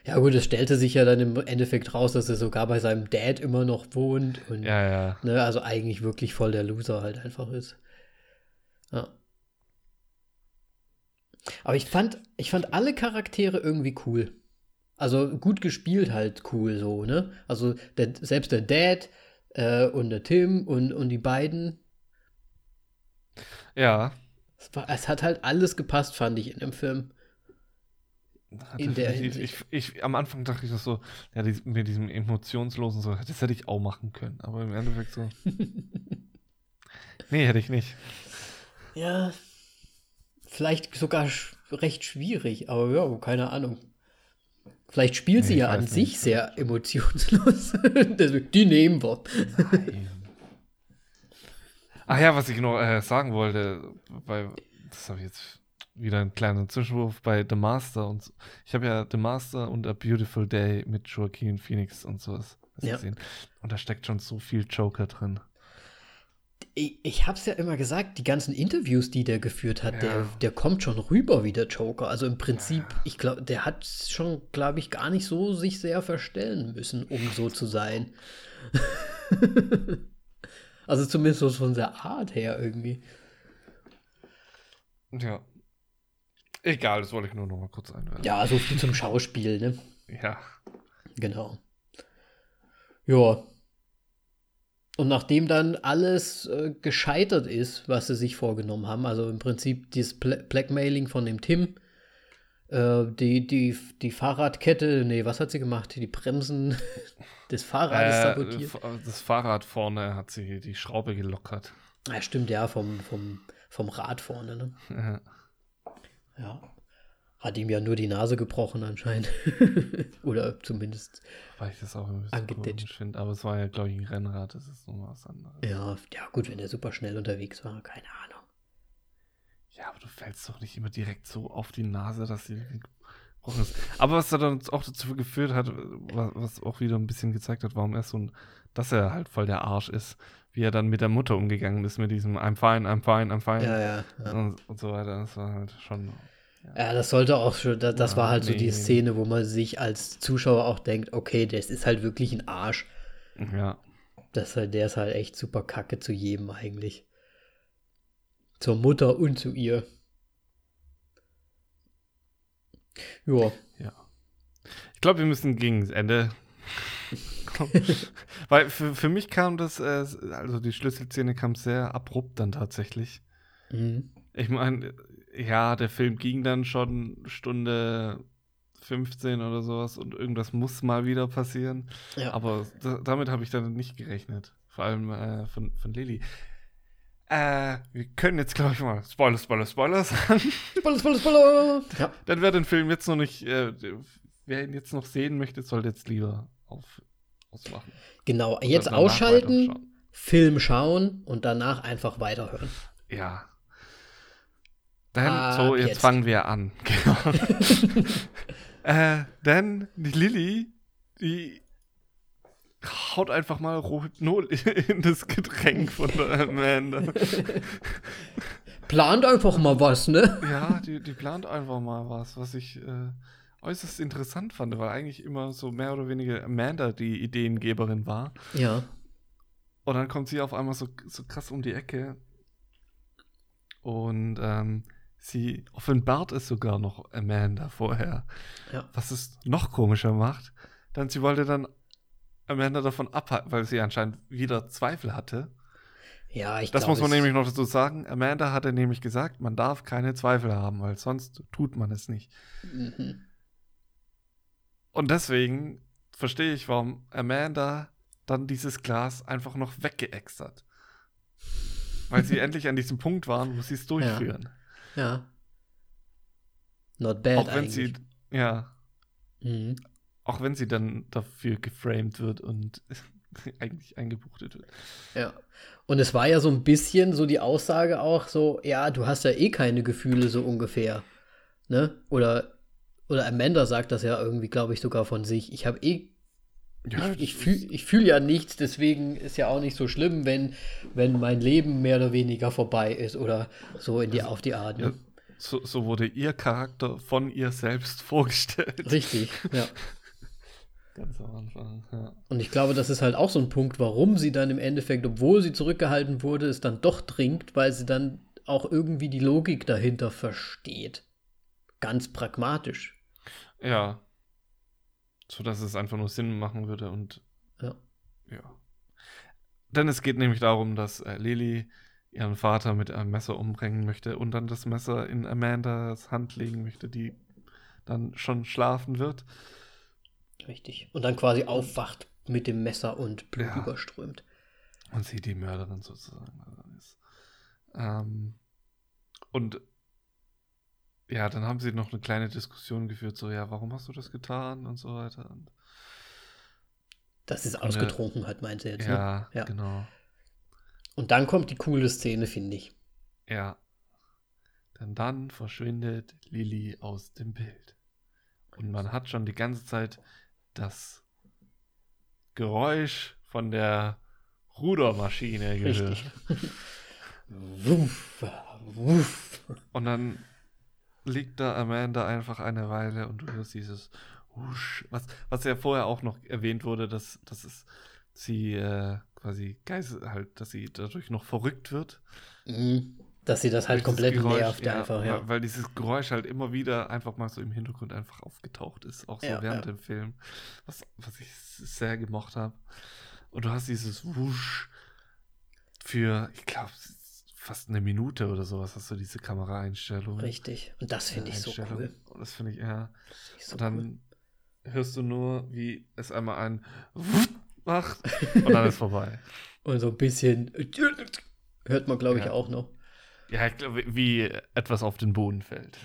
Ja, gut, es stellte sich ja dann im Endeffekt raus, dass er sogar bei seinem Dad immer noch wohnt und Ja, ja. ne, also eigentlich wirklich voll der Loser halt einfach ist. Ja. Aber ich fand, ich fand alle Charaktere irgendwie cool. Also gut gespielt halt cool so, ne? Also der, selbst der Dad äh, und der Tim und, und die beiden, Ja. es, war, es hat halt alles gepasst, fand ich in dem Film. In der ich, Hinsicht. ich, am Anfang dachte ich das so, ja, dies, mit diesem emotionslosen so, das hätte ich auch machen können. Aber im Endeffekt so. nee, hätte ich nicht. Ja, vielleicht sogar recht schwierig, aber ja, keine Ahnung. Vielleicht spielt Nee, sie ja an sich nicht. sehr emotionslos. Deswegen, die nehmen wir. Ach ja, was ich noch äh, sagen wollte, bei, das habe ich jetzt wieder einen kleinen Zwischenwurf bei The Master und so. ich habe ja The Master und A Beautiful Day mit Joaquin Phoenix und sowas Ja. gesehen. Und da steckt schon so viel Joker drin. Ich, ich hab's ja immer gesagt, die ganzen Interviews, die der geführt hat, der, Ja. der kommt schon rüber wie der Joker. Also im Prinzip, Ja. ich glaube, der hat schon, glaube ich, gar nicht so sich sehr verstellen müssen, um so zu sein. also zumindest so von der Art her irgendwie. Ja. Egal, das wollte ich nur noch mal kurz einwerfen. Ja, so viel zum Schauspiel, ne? Ja. Genau. Ja. Und nachdem dann alles äh, gescheitert ist, was sie sich vorgenommen haben, also im Prinzip dieses Bla Blackmailing von dem Tim, äh, die, die, die Fahrradkette, nee, was hat sie gemacht? Die Bremsen des Fahrrades Äh, sabotiert. f- das Fahrrad vorne hat sie die Schraube gelockert. Ja, stimmt, ja, vom, vom, vom Rad vorne, ne? Ja. Ja. Hat ihm ja nur die Nase gebrochen anscheinend. Oder zumindest, Weil ich das auch ein bisschen finde. Aber es war ja, glaube ich, ein Rennrad, das ist nochmal was anderes. ja, ja gut, wenn er super schnell unterwegs war, keine Ahnung. Ja, aber du fällst doch nicht immer direkt so auf die Nase, dass sie gebrochen ist. Aber was da dann auch dazu geführt hat, was, was auch wieder ein bisschen gezeigt hat, warum er so ein, dass er halt voll der Arsch ist, wie er dann mit der Mutter umgegangen ist, mit diesem I'm fine, I'm fine, I'm fine Ja, ja. ja. und, und so weiter. Das war halt schon. Ja, das sollte auch schon, das, das Ja, war halt so nee, die nee. Szene, wo man sich als Zuschauer auch denkt, okay, das ist halt wirklich ein Arsch. Ja. Das halt, der ist halt echt super kacke zu jedem eigentlich. Zur Mutter und zu ihr. Ja, Ich glaube, wir müssen gegen das Ende. Weil für, für mich kam das, äh, also die Schlüsselszene kam sehr abrupt dann tatsächlich. mhm. Ich meine, ja, der Film ging dann schon Stunde 15 oder sowas und irgendwas muss mal wieder passieren. ja. Aber da, damit habe ich dann nicht gerechnet. Vor allem äh, von, von Lilly. Äh, wir können jetzt, glaube ich, mal Spoiler, Spoiler, Spoiler sagen. Spoiler, Spoiler, Spoiler. Ja, dann wer den Film jetzt noch nicht, äh, wer ihn jetzt noch sehen möchte, sollte jetzt lieber auf, ausmachen. genau. Jetzt ausschalten. Film schauen und danach einfach weiterhören. Ja. Dann, Ab so, jetzt, jetzt. fangen wir an. Genau. äh, dann die Lilly, die haut einfach mal Rohypnol in das Getränk von der Amanda. Plant einfach mal was, ne? ja, die, die plant einfach mal was, was ich äh, äußerst interessant fand, weil eigentlich immer so mehr oder weniger Amanda die Ideengeberin war. Ja. Und dann kommt sie auf einmal so, so krass um die Ecke. Und ähm, sie offenbart es sogar noch Amanda vorher. Ja. Was es noch komischer macht. Denn sie wollte dann Amanda davon abhalten, weil sie anscheinend wieder Zweifel hatte. Ja, ich Das glaub, muss man nämlich noch dazu sagen. Amanda hatte nämlich gesagt, man darf keine Zweifel haben, weil sonst tut man es nicht. Mhm. Und deswegen verstehe ich, warum Amanda dann dieses Glas einfach noch weggeext hat. Weil sie endlich an diesem Punkt waren, wo sie es durchführen. Ja. Not bad auch wenn eigentlich. sie, ja, Mhm. auch wenn sie dann dafür geframed wird und eigentlich eingebuchtet wird. Ja. Und es war ja so ein bisschen so die Aussage auch so, ja, du hast ja eh keine Gefühle so ungefähr. Ne? Oder oder Amanda sagt das ja irgendwie, glaube ich, sogar von sich. Ich habe eh Ja, ich, ich fühle fühl ja nichts, deswegen ist ja auch nicht so schlimm, wenn, wenn mein Leben mehr oder weniger vorbei ist oder so in die, auf die Art. ja, Ne? so, so wurde ihr Charakter von ihr selbst vorgestellt. Richtig, ja. Ganz am Anfang, ja. Und ich glaube, das ist halt auch so ein Punkt, warum sie dann im Endeffekt, obwohl sie zurückgehalten wurde, es dann doch trinkt, weil sie dann auch irgendwie die Logik dahinter versteht. Ganz pragmatisch. Ja. So dass es einfach nur Sinn machen würde und Ja. ja. Denn es geht nämlich darum, dass äh, Lily ihren Vater mit einem Messer umbringen möchte und dann das Messer in Amandas Hand legen möchte, die dann schon schlafen wird. Richtig. Und dann quasi aufwacht mit dem Messer und Blut Ja. überströmt. Und sie die Mörderin sozusagen ist. Ähm, und ja, dann haben sie noch eine kleine Diskussion geführt, so, ja, warum hast du das getan und so weiter. Und, Das ist Und, äh, ausgetrunken hat, meint sie jetzt. Ne? ja, Ja. genau. Und dann kommt die coole Szene, finde ich. Ja. Denn dann verschwindet Lilly aus dem Bild. Und man hat schon die ganze Zeit das Geräusch von der Rudermaschine gehört. Richtig. wuff, wuff. Und dann liegt da Amanda einfach eine Weile und du hörst dieses Husch, was, was ja vorher auch noch erwähnt wurde, dass, dass es sie äh, quasi Geist, halt, dass sie dadurch noch verrückt wird. Mhm. Dass sie das halt Durch komplett dieses Geräusch, nervt, einfach, ja. Weil, weil dieses Geräusch halt immer wieder einfach mal so im Hintergrund einfach aufgetaucht ist, auch so Ja, während ja. dem Film, was, was ich sehr gemocht habe. Und du hast dieses Wusch für, ich glaube, fast eine Minute oder sowas hast du diese Kameraeinstellung. Richtig. Und das finde ich so cool. Und das finde ich, ja. Finde ich so Und dann cool. hörst du nur, wie es einmal ein macht und dann ist vorbei. Und so ein bisschen hört man, glaube ich, Ja. auch noch. Ja, wie etwas auf den Boden fällt.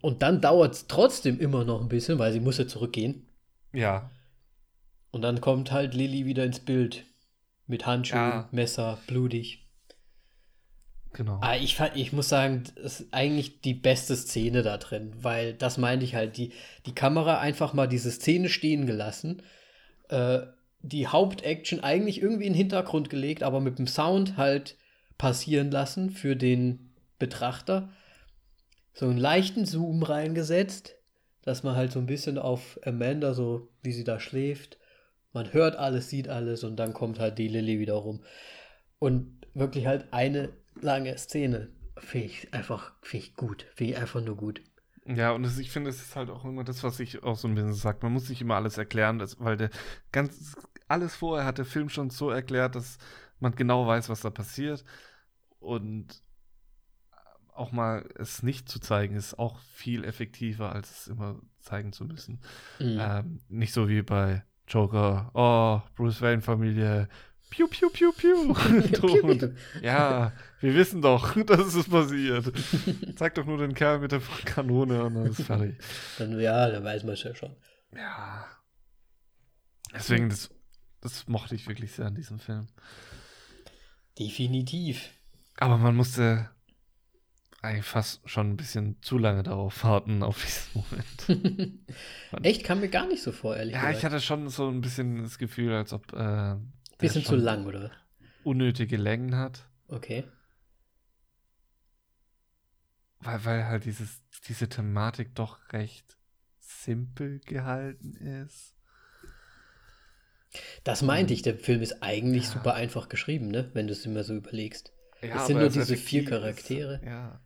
Und dann dauert es trotzdem immer noch ein bisschen, weil sie muss ja zurückgehen. Ja, Und dann kommt halt Lilly wieder ins Bild. Mit Handschuhen, Ja. Messer, blutig. Genau. Ah, ich, ich muss sagen, das ist eigentlich die beste Szene da drin, weil das meinte ich halt, die, die Kamera einfach mal diese Szene stehen gelassen, äh, die Hauptaction eigentlich irgendwie in den Hintergrund gelegt, aber mit dem Sound halt passieren lassen für den Betrachter. So einen leichten Zoom reingesetzt, dass man halt so ein bisschen auf Amanda, so wie sie da schläft, man hört alles, sieht alles und dann kommt halt die Lilly wieder rum. Und wirklich halt eine lange Szene. Finde ich einfach finde ich gut. Finde ich einfach nur gut. Ja, und das, ich finde, es ist halt auch immer das, was ich auch so ein bisschen sage. Man muss nicht immer alles erklären, das, weil der ganz alles vorher hat der Film schon so erklärt, dass man genau weiß, was da passiert. Und auch mal es nicht zu zeigen, ist auch viel effektiver, als es immer zeigen zu müssen. Mhm. Ähm, nicht so wie bei Joker, oh, Bruce Wayne-Familie, piu, piu, piu, piu. Tot. Ja, wir wissen doch, dass es passiert. Zeig doch nur den Kerl mit der Kanone und dann ist fertig. Dann, ja, dann weiß man es ja schon. Ja. Deswegen, das, das mochte ich wirklich sehr an diesem Film. Definitiv. Aber man musste eigentlich fast schon ein bisschen zu lange darauf warten, auf diesen Moment. Echt, kam mir gar nicht so vor, ehrlich Ja, ich gesagt. hatte schon so ein bisschen das Gefühl, als ob äh, Bisschen zu lang, oder? unnötige Längen hat. Okay. Weil, weil halt dieses, diese Thematik doch recht simpel gehalten ist. Das meinte ich, der Film ist eigentlich Ja. super einfach geschrieben, ne? Wenn du es immer so überlegst. Ja, Es sind nur diese effektiv vier ist- Charaktere. ja.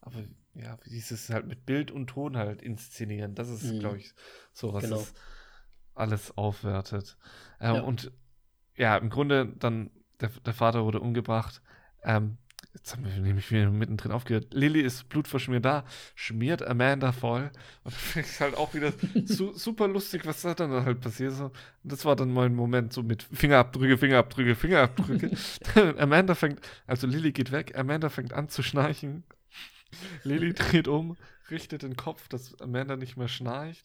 Aber ja, dieses halt mit Bild und Ton halt inszenieren, das ist, Mhm. glaube ich, so was Genau. es alles aufwertet. Ähm, Ja. Und ja, im Grunde dann, der, der Vater wurde umgebracht. Ähm, jetzt haben wir nämlich wieder mittendrin aufgehört. Lilly ist blutverschmiert da, schmiert Amanda voll. Und das ich halt auch wieder su super lustig, was da dann halt passiert. So. Und das war dann mein Moment so mit Fingerabdrücke, Fingerabdrücke, Fingerabdrücke. Amanda fängt, also Lilly geht weg, Amanda fängt an zu schnarchen. Lilly dreht um, richtet den Kopf, dass Amanda nicht mehr schnarcht.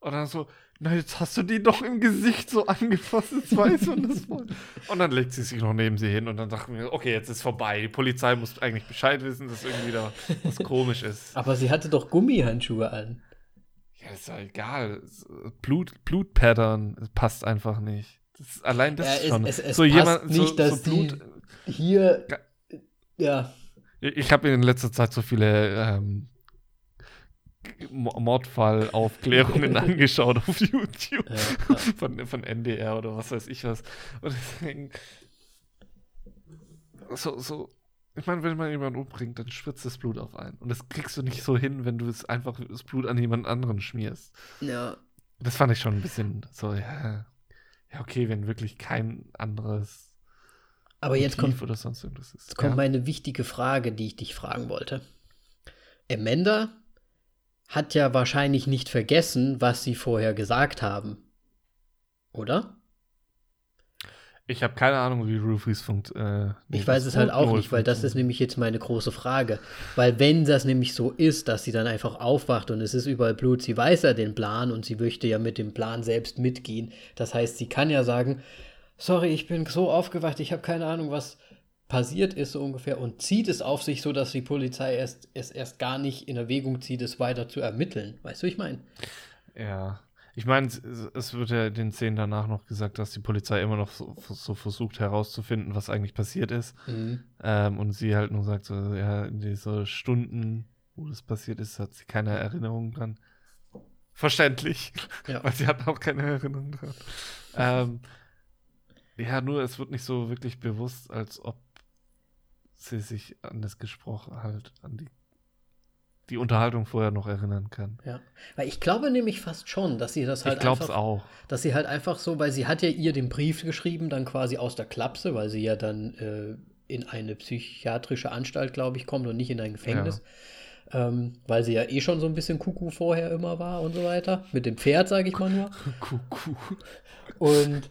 Und dann so, na, jetzt hast du die doch im Gesicht so angefasst, jetzt weiß man das voll. Und dann legt sie sich noch neben sie hin und dann dachten wir, okay, jetzt ist vorbei. Die Polizei muss eigentlich Bescheid wissen, dass irgendwie da was komisch ist. Aber sie hatte doch Gummihandschuhe an. Ja, ist ja egal. Blut, Blutpattern passt einfach nicht. Das ist, allein das Ja, ist es, schon. es, es so passt jemand, nicht, so, dass so Blut. die hier, ja, Ich habe in letzter Zeit so viele ähm, Mordfallaufklärungen angeschaut auf YouTube. ja, ja. von, von NDR oder was weiß ich was. Und deswegen. So, so. Ich meine, wenn man jemanden umbringt, dann spritzt das Blut auf einen. Und das kriegst du nicht so hin, wenn du es einfach das Blut an jemand anderen schmierst. ja. Das fand ich schon ein bisschen so, ja. Ja, okay, wenn wirklich kein anderes Aber jetzt Motiv kommt, oder sonst irgendwas ist. jetzt kommt ja. meine wichtige Frage, die ich dich fragen wollte. Amanda hat ja wahrscheinlich nicht vergessen, was sie vorher gesagt haben. Oder? Ich habe keine Ahnung, wie Roofies funkt. Äh, nee, Ich weiß es halt auch nicht, weil das ist funktioniert. nämlich jetzt meine große Frage. Weil wenn das nämlich so ist, dass sie dann einfach aufwacht und es ist überall Blut, sie weiß ja den Plan und sie möchte ja mit dem Plan selbst mitgehen. Das heißt, sie kann ja sagen, sorry, ich bin so aufgewacht, ich habe keine Ahnung, was passiert ist so ungefähr und zieht es auf sich so, dass die Polizei erst, es erst gar nicht in Erwägung zieht, es weiter zu ermitteln. Weißt du, ich meine? Ja. Ich meine, es, wird ja in den Szenen danach noch gesagt, dass die Polizei immer noch so, so versucht herauszufinden, was eigentlich passiert ist. Mhm. Ähm, und sie halt nur sagt, so, ja, in diese Stunden, wo das passiert ist, hat sie keine Erinnerung dran. Verständlich, Ja. weil sie hat auch keine Erinnerung dran. ähm, ja, nur es wird nicht so wirklich bewusst, als ob sie sich an das Gesprochen halt, an die, die Unterhaltung vorher noch erinnern kann. Ja. Weil ich glaube nämlich fast schon, dass sie das halt ich glaube es einfach auch. Dass sie halt einfach so, weil sie hat ja ihr den Brief geschrieben, dann quasi aus der Klapse, weil sie ja dann äh, in eine psychiatrische Anstalt, glaube ich, kommt und nicht in ein Gefängnis. Ähm, weil sie ja eh schon so ein bisschen Kuckuck vorher immer war und so weiter. Mit dem Pferd, sage ich mal nur. Kuckuck. Und,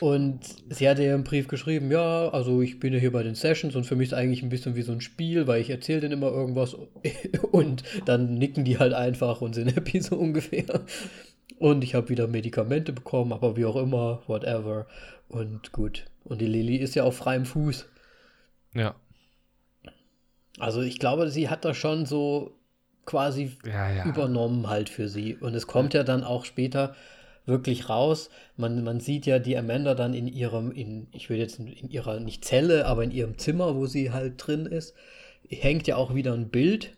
und sie hatte ja im Brief geschrieben, ja, also ich bin ja hier bei den Sessions und für mich ist eigentlich ein bisschen wie so ein Spiel, weil ich erzähle denen immer irgendwas und dann nicken die halt einfach und sind happy so ungefähr. Und ich habe wieder Medikamente bekommen, aber wie auch immer, whatever. Und gut. Und die Lilly ist ja auf freiem Fuß. Ja. Also ich glaube, sie hat das schon so quasi Ja, ja. übernommen halt für sie. Und es kommt ja dann auch später wirklich raus. Man, man sieht ja die Amanda dann in ihrem, in, ich will jetzt in ihrer, nicht Zelle, aber in ihrem Zimmer, wo sie halt drin ist, hängt ja auch wieder ein Bild,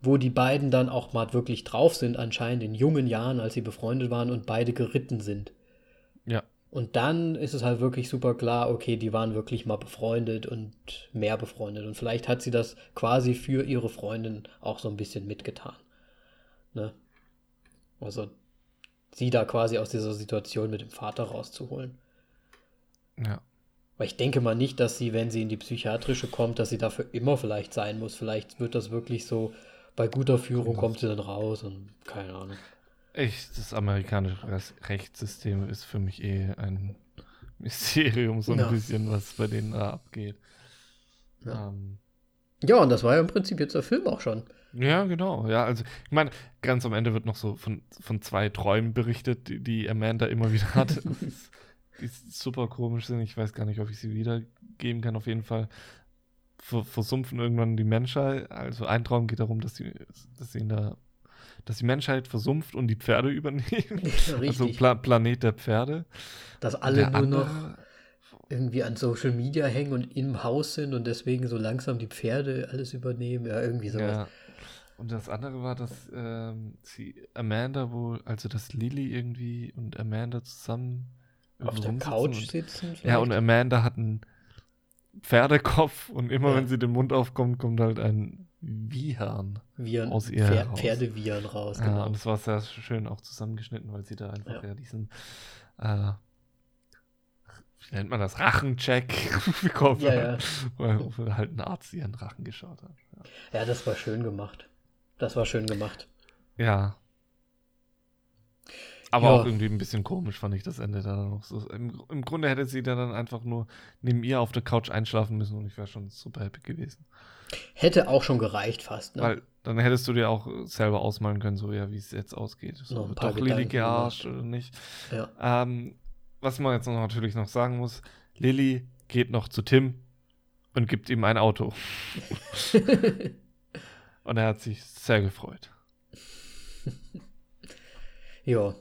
wo die beiden dann auch mal wirklich drauf sind, anscheinend in jungen Jahren, als sie befreundet waren und beide geritten sind. Ja. Und dann ist es halt wirklich super klar, okay, die waren wirklich mal befreundet und mehr befreundet. Und vielleicht hat sie das quasi für ihre Freundin auch so ein bisschen mitgetan. Ne? Also sie da quasi aus dieser Situation mit dem Vater rauszuholen. Ja. Weil ich denke mal nicht, dass sie, wenn sie in die psychiatrische kommt, dass sie dafür immer vielleicht sein muss. Vielleicht wird das wirklich so, bei guter Führung kommt sie dann raus und keine Ahnung. Ich, das amerikanische Rechtssystem ist für mich eh ein Mysterium, so ein Ja. bisschen, was bei denen da abgeht. Ja. Ähm, Ja, und das war ja im Prinzip jetzt der Film auch schon. Ja, genau. Ja, also, ich meine, ganz am Ende wird noch so von, von zwei Träumen berichtet, die, die Amanda immer wieder hat. Ist- die super komisch sind. Ich weiß gar nicht, ob ich sie wiedergeben kann. Auf jeden Fall ver versumpfen irgendwann die Menschheit. Also ein Traum geht darum, dass sie, dass sie in der dass die Menschheit versumpft und die Pferde übernehmen. Also Richtig. Pla Planet der Pferde. dass alle nur noch irgendwie an Social Media hängen und im Haus sind und deswegen so langsam die Pferde alles übernehmen. Ja, irgendwie sowas. Ja. Und das andere war, dass ähm, sie Amanda wohl, also dass Lily irgendwie und Amanda zusammen Auf der Couch und, sitzen. Ja, und? Amanda hat einen Pferdekopf und immer Ja. wenn sie den Mund aufkommt, kommt halt ein Wiehern. Viren, aus ihr Pfer raus. Pferdeviren raus. Ja, Genau. und es war sehr schön auch zusammengeschnitten, weil sie da einfach Ja. ja, diesen äh, wie nennt man das? Rachencheck bekommen Ja, ja. Weil, weil halt ein Arzt ihren Rachen geschaut hat. Ja, das war schön gemacht. Das war schön gemacht. ja. Aber Ja. auch irgendwie ein bisschen komisch fand ich das Ende da noch. So, im, Im Grunde hätte sie da dann einfach nur neben ihr auf der Couch einschlafen müssen und ich wäre schon super happy gewesen. Hätte auch schon gereicht fast. Ne? Weil dann hättest du dir auch selber ausmalen können, so ja, wie es jetzt ausgeht. So, doch Lilly gearscht oder nicht. ja. Ähm, was man jetzt noch natürlich noch sagen muss, Lilly geht noch zu Tim und gibt ihm ein Auto. und er hat sich sehr gefreut. ja.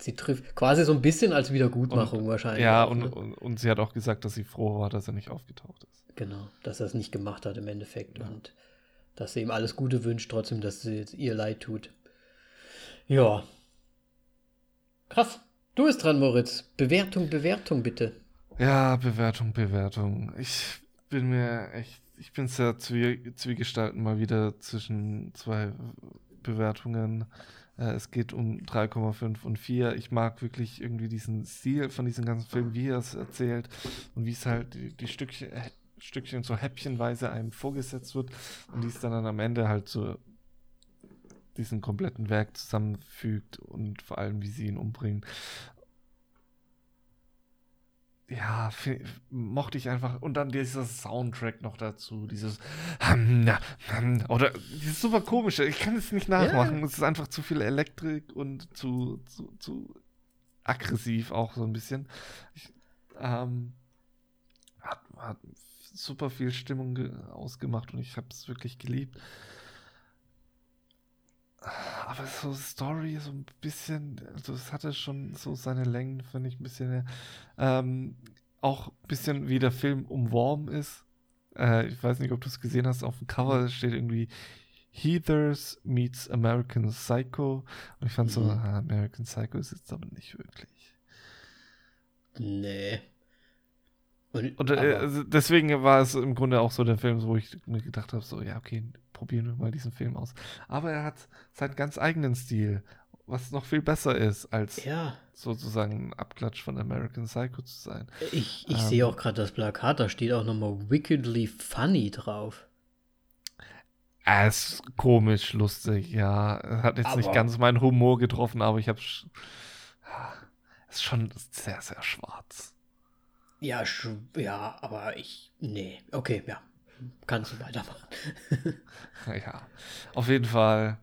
Sie trifft quasi so ein bisschen als Wiedergutmachung wahrscheinlich. Ja, auch, und, ne? und, und sie hat auch gesagt, dass sie froh war, dass er nicht aufgetaucht ist. Genau, dass er es nicht gemacht hat im Endeffekt und dass sie ihm alles Gute wünscht, trotzdem, dass sie ihr leid tut. Ja. Krass. Du bist dran, Moritz. Bewertung, Bewertung bitte. Ja, Bewertung, Bewertung. Ich bin mir echt, ich bin sehr zwie, zwiegestalten mal wieder zwischen zwei Bewertungen. Äh, es geht um 3,5 und 4. Ich mag wirklich irgendwie diesen Stil von diesem ganzen Film, wie er es erzählt und wie es halt die, die Stückchen, äh, Stückchen so häppchenweise einem vorgesetzt wird und wie es dann, dann am Ende halt so diesen kompletten Werk zusammenfügt und vor allem, wie sie ihn umbringen. Ja, mochte ich einfach. Und dann dieser Soundtrack noch dazu. Dieses. Oder dieses super komische. Ich kann es nicht nachmachen. Es ist einfach zu viel Elektrik und zu, zu, zu aggressiv auch so ein bisschen. Ich, ähm, hat, hat super viel Stimmung ge- ausgemacht und ich habe es wirklich geliebt. Aber so Story, so ein bisschen, also es hatte schon so seine Längen, finde ich ein bisschen. Ähm, auch ein bisschen wie der Film umworben ist. Äh, ich weiß nicht, ob du es gesehen hast, auf dem Cover steht irgendwie Heathers meets American Psycho. Und ich fand so, Mhm. ah, American Psycho ist jetzt aber nicht wirklich. Nee. Und, Und äh, also deswegen war es im Grunde auch so der Film, wo ich mir gedacht habe, so, ja, okay, probieren wir mal diesen Film aus. Aber er hat seinen ganz eigenen Stil, was noch viel besser ist, als ja, sozusagen ein Abklatsch von American Psycho zu sein. ich, ich Ähm. sehe auch gerade das Plakat, da steht auch nochmal Wickedly Funny drauf. Er ist komisch, lustig, ja. Hat jetzt nicht Aber- ganz meinen Humor getroffen, aber ich habe es ist schon sehr, sehr schwarz. Ja, sch- ja, aber ich. Nee. Okay, ja. Kannst du weitermachen. Ja, auf jeden Fall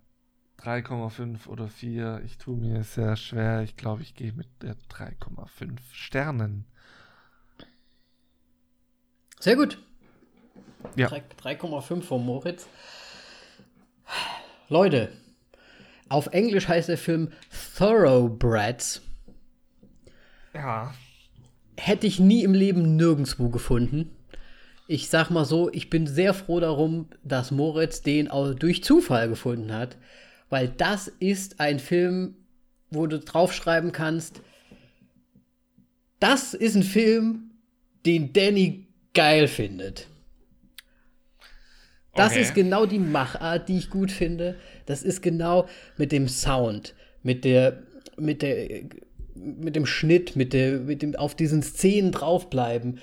3,5 oder 4. Ich tue mir sehr schwer. Ich glaube, ich gehe mit der 3,5 Sternen. Sehr gut. Ja. 3 3,5 von Moritz. Leute, auf Englisch heißt der Film Thoroughbreds. Ja. Hätte ich nie im Leben nirgendwo gefunden. Ich sag mal so, ich bin sehr froh darum, dass Moritz den auch durch Zufall gefunden hat, weil das ist ein Film, wo du draufschreiben kannst, das ist ein Film, den Danny geil findet. Das Okay. ist genau die Machart, die ich gut finde. Das ist genau mit dem Sound, mit der, mit der, mit dem Schnitt, mit der, mit dem auf diesen Szenen draufbleiben.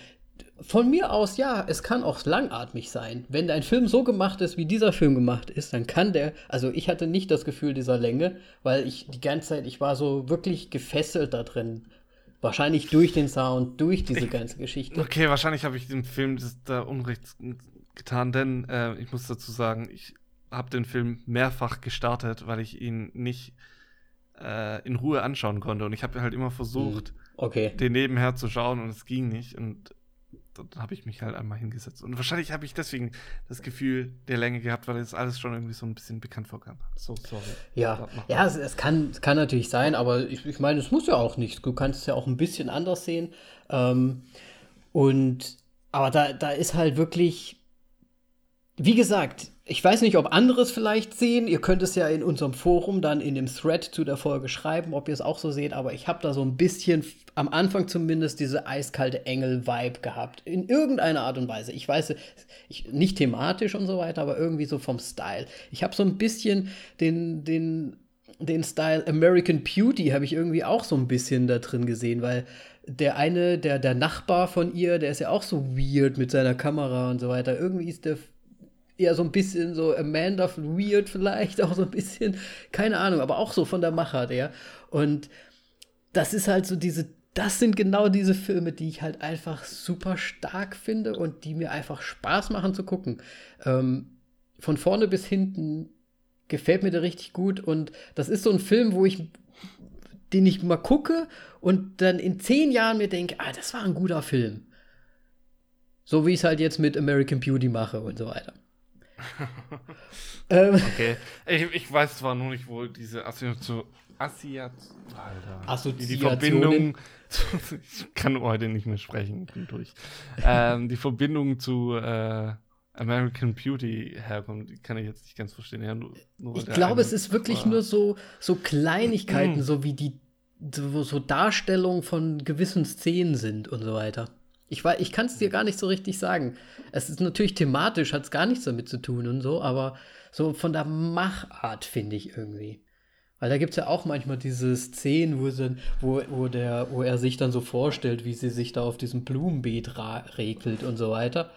Von mir aus, ja, es kann auch langatmig sein. Wenn ein Film so gemacht ist, wie dieser Film gemacht ist, dann kann der, also ich hatte nicht das Gefühl dieser Länge, weil ich die ganze Zeit, ich war so wirklich gefesselt da drin. Wahrscheinlich durch den Sound, durch diese ganze Geschichte. Okay, wahrscheinlich habe ich dem Film das, da Unrecht getan, denn äh, ich muss dazu sagen, ich habe den Film mehrfach gestartet, weil ich ihn nicht äh, in Ruhe anschauen konnte. Und ich habe halt immer versucht, Okay. den nebenher zu schauen und es ging nicht. Und dann habe ich mich halt einmal hingesetzt. Und wahrscheinlich habe ich deswegen das Gefühl der Länge gehabt, weil es alles schon irgendwie so ein bisschen bekannt vorkam. So, sorry. Ja, ja es, es, kann, es kann natürlich sein, aber ich, ich meine, es muss ja auch nicht. Du kannst es ja auch ein bisschen anders sehen. Ähm, und aber da, da ist halt wirklich, wie gesagt, ich weiß nicht, ob andere es vielleicht sehen. Ihr könnt es ja in unserem Forum dann in dem Thread zu der Folge schreiben, ob ihr es auch so seht. Aber ich habe da so ein bisschen, am Anfang zumindest, diese eiskalte Engel-Vibe gehabt. In irgendeiner Art und Weise. Ich weiß, ich, nicht thematisch und so weiter, aber irgendwie so vom Style. Ich habe so ein bisschen den, den, den Style American Beauty habe ich irgendwie auch so ein bisschen da drin gesehen, weil der eine, der, der Nachbar von ihr, der ist ja auch so weird mit seiner Kamera und so weiter. Irgendwie ist der eher so ein bisschen so Amanda Weird vielleicht, auch so ein bisschen, keine Ahnung, aber auch so von der Machart her. Und das ist halt so diese, das sind genau diese Filme, die ich halt einfach super stark finde und die mir einfach Spaß machen zu gucken. Ähm, von vorne bis hinten gefällt mir der richtig gut und das ist so ein Film, wo ich den ich mal gucke und dann in zehn Jahren mir denke, ah, das war ein guter Film. So wie ich es halt jetzt mit American Beauty mache und so weiter. ähm, okay. Ich, ich, weiß zwar nur nicht, wo diese Assoziation. Assoziat Alter. Die Verbindung. ich kann heute nicht mehr sprechen, bin durch. ähm, die Verbindung zu äh, American Beauty herkommt, die kann ich jetzt nicht ganz verstehen. Ja, nur, nur ich glaube, es ist wirklich war. nur so, so Kleinigkeiten, so wie die so, so Darstellungen von gewissen Szenen sind und so weiter. Ich, ich kann es dir gar nicht so richtig sagen. Es ist natürlich thematisch, hat es gar nichts damit zu tun und so, aber so von der Machart finde ich irgendwie. Weil da gibt es ja auch manchmal diese Szenen, wo, sie, wo, wo, der, wo er sich dann so vorstellt, wie sie sich da auf diesem Blumenbeet regelt und so weiter.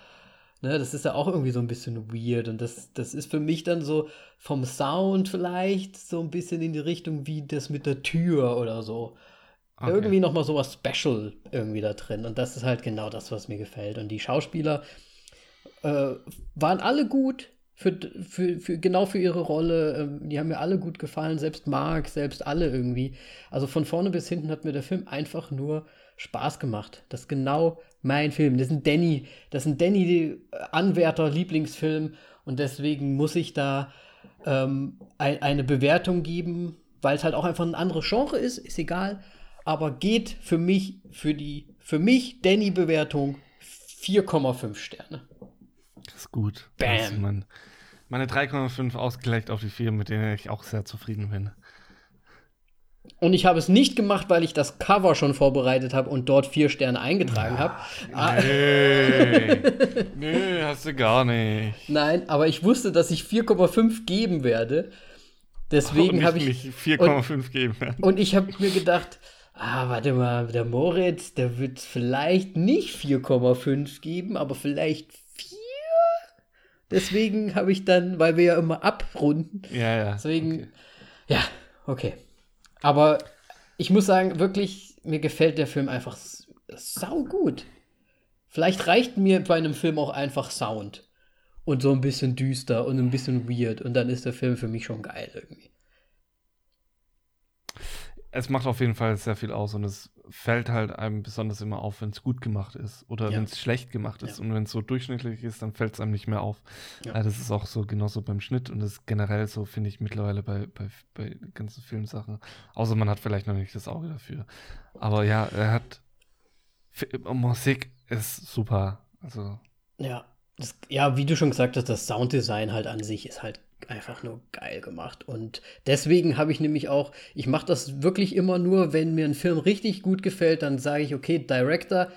Ne, das ist ja auch irgendwie so ein bisschen weird. Und das, das ist für mich dann so vom Sound vielleicht so ein bisschen in die Richtung wie das mit der Tür oder so. Okay. Irgendwie nochmal so was Special irgendwie da drin. Und das ist halt genau das, was mir gefällt. Und die Schauspieler äh, waren alle gut. Für, für, für, genau für ihre Rolle. Ähm, die haben mir alle gut gefallen, selbst Mark, selbst alle irgendwie. Also von vorne bis hinten hat mir der Film einfach nur Spaß gemacht. Das ist genau mein Film. Das ist ein Danny, das ist ein Danny Anwärter Lieblingsfilm und deswegen muss ich da ähm, ein, eine Bewertung geben, weil es halt auch einfach ein anderes Genre ist, ist egal aber geht für mich, für die, für mich, Danny-Bewertung 4,5 Sterne. Das ist gut. Bam. Das ist mein, meine 3,5 ausgelegt auf die 4, mit denen ich auch sehr zufrieden bin. Und ich habe es nicht gemacht, weil ich das Cover schon vorbereitet habe und dort vier Sterne eingetragen habe. Ah. Nee, nee, hast du gar nicht. Nein, aber ich wusste, dass ich 4,5 geben werde. Deswegen habe ich 4,5 geben. Und ich habe mir gedacht, ah, warte mal, der Moritz, der wird vielleicht nicht 4,5 geben, aber vielleicht 4. Deswegen habe ich dann, weil wir ja immer abrunden. Ja, ja. Deswegen, okay. ja, okay. Aber ich muss sagen, wirklich, mir gefällt der Film einfach sau gut. Vielleicht reicht mir bei einem Film auch einfach Sound. Und so ein bisschen düster und ein bisschen weird. Und dann ist der Film für mich schon geil irgendwie es macht auf jeden Fall sehr viel aus und es fällt halt einem besonders immer auf, wenn es gut gemacht ist oder ja. wenn es schlecht gemacht ist. Ja. Und wenn es so durchschnittlich ist, dann fällt es einem nicht mehr auf. Ja. Das ist auch so genauso beim Schnitt und das ist generell so, finde ich, mittlerweile bei, bei, bei ganzen Filmsachen. Außer man hat vielleicht noch nicht das Auge dafür. Aber ja, er hat Musik ist super. Also. Ja. Das, ja, wie du schon gesagt hast, das Sounddesign halt an sich ist halt einfach nur geil gemacht. Und deswegen habe ich nämlich auch, ich mache das wirklich immer nur, wenn mir ein Film richtig gut gefällt, dann sage ich, okay, Director,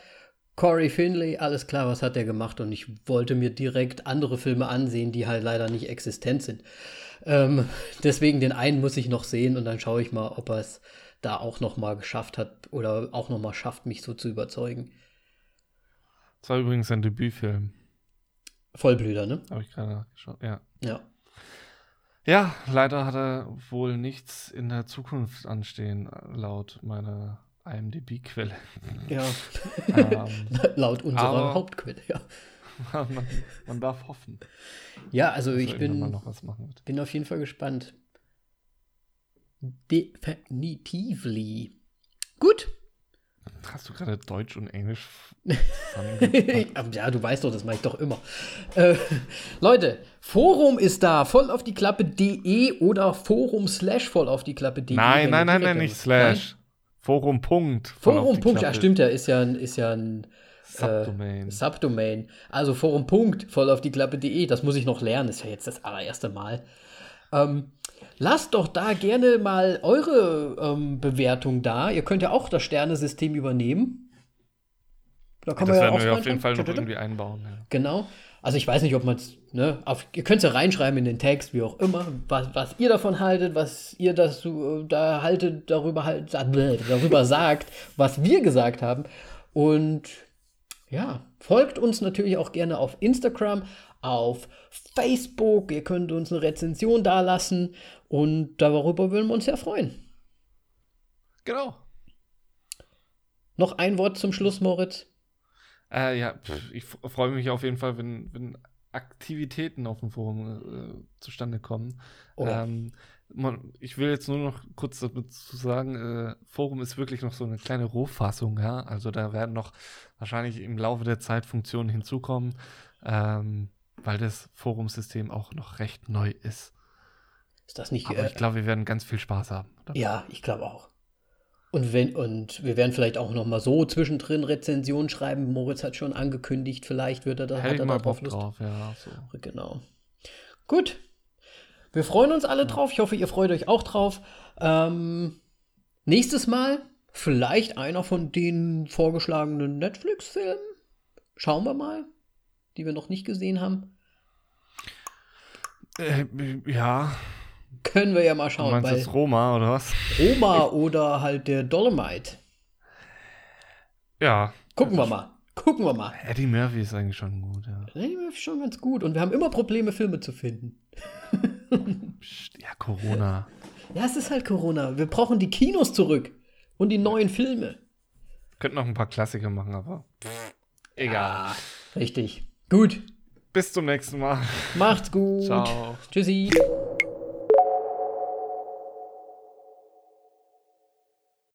Corey Finlay, alles klar, was hat der gemacht? Und ich wollte mir direkt andere Filme ansehen, die halt leider nicht existent sind. Ähm, deswegen den einen muss ich noch sehen und dann schaue ich mal, ob er es da auch noch mal geschafft hat oder auch noch mal schafft, mich so zu überzeugen. Das war übrigens ein Debütfilm. Vollblüter, ne? Habe ich gerade geschaut, ja. Ja. Ja, leider hat er wohl nichts in der Zukunft anstehen, laut meiner IMDb-Quelle. Ja. ähm, laut unserer Hauptquelle, ja. Man, man, darf hoffen. Ja, also ich bin, bin auf jeden Fall gespannt. Definitively. Gut, Hast du gerade Deutsch und Englisch? ja, du weißt doch, das mache ich doch immer. Äh, Leute, Forum ist da, voll auf die Klappe.de oder Forum slash voll auf die Klappe.de. Nein, nein, nein, nein, nicht slash. Nein? Forum Punkt. Forum Punkt, ja, stimmt ja, ist ja ein, ist ja ein Subdomain. Äh, Subdomain. Also Forum Punkt voll auf die Klappe.de, das muss ich noch lernen, ist ja jetzt das allererste Mal. Ähm, Lasst doch da gerne mal eure ähm, Bewertung da. Ihr könnt ja auch das Sternesystem übernehmen. Da kann ja, das man ja werden wir auf jeden Fall noch irgendwie einbauen. Ja. Genau. Also ich weiß nicht, ob man es, ne, auf, ihr könnt es ja reinschreiben in den Text, wie auch immer, was, was ihr davon haltet, was ihr das äh, da haltet, darüber halt, darüber sagt, was wir gesagt haben. Und ja, folgt uns natürlich auch gerne auf Instagram auf Facebook. Ihr könnt uns eine Rezension dalassen und darüber würden wir uns sehr freuen. Genau. Noch ein Wort zum Schluss, Moritz. Äh, ja, ich freue mich auf jeden Fall, wenn, wenn Aktivitäten auf dem Forum äh, zustande kommen. Oh. Ähm, man, ich will jetzt nur noch kurz dazu sagen, äh, Forum ist wirklich noch so eine kleine Rohfassung, ja. Also da werden noch wahrscheinlich im Laufe der Zeit Funktionen hinzukommen, ähm, weil das Forumsystem auch noch recht neu ist. Ist das nicht. Aber äh, ich glaube, wir werden ganz viel Spaß haben. dabei. ja, ich glaube auch. Und, wenn, und wir werden vielleicht auch noch mal so zwischendrin Rezensionen schreiben. Moritz hat schon angekündigt, vielleicht wird er da, hat er da drauf Lust. drauf, ja. So. Genau. Gut. Wir freuen uns alle drauf. Ich hoffe, ihr freut euch auch drauf. Ähm, nächstes Mal vielleicht einer von den vorgeschlagenen Netflix-Filmen. Schauen wir mal, die wir noch nicht gesehen haben. Äh, ja, Können wir ja mal du schauen. meinst Bei jetzt Roma oder was? Roma oder halt der Dolomite. Ja. Gucken wir mal. Gucken wir mal. Eddie Murphy ist eigentlich schon gut, ja. Nee, schon ganz gut. Und wir haben immer Probleme, Filme zu finden. Ja, Corona. Ja, es ist halt Corona. Wir brauchen die Kinos zurück. Und die neuen Filme. Könnten noch ein paar Klassiker machen, aber pff, egal. Ah, richtig. Gut. Bis zum nächsten Mal. Macht's gut. Ciao. Tschüssi.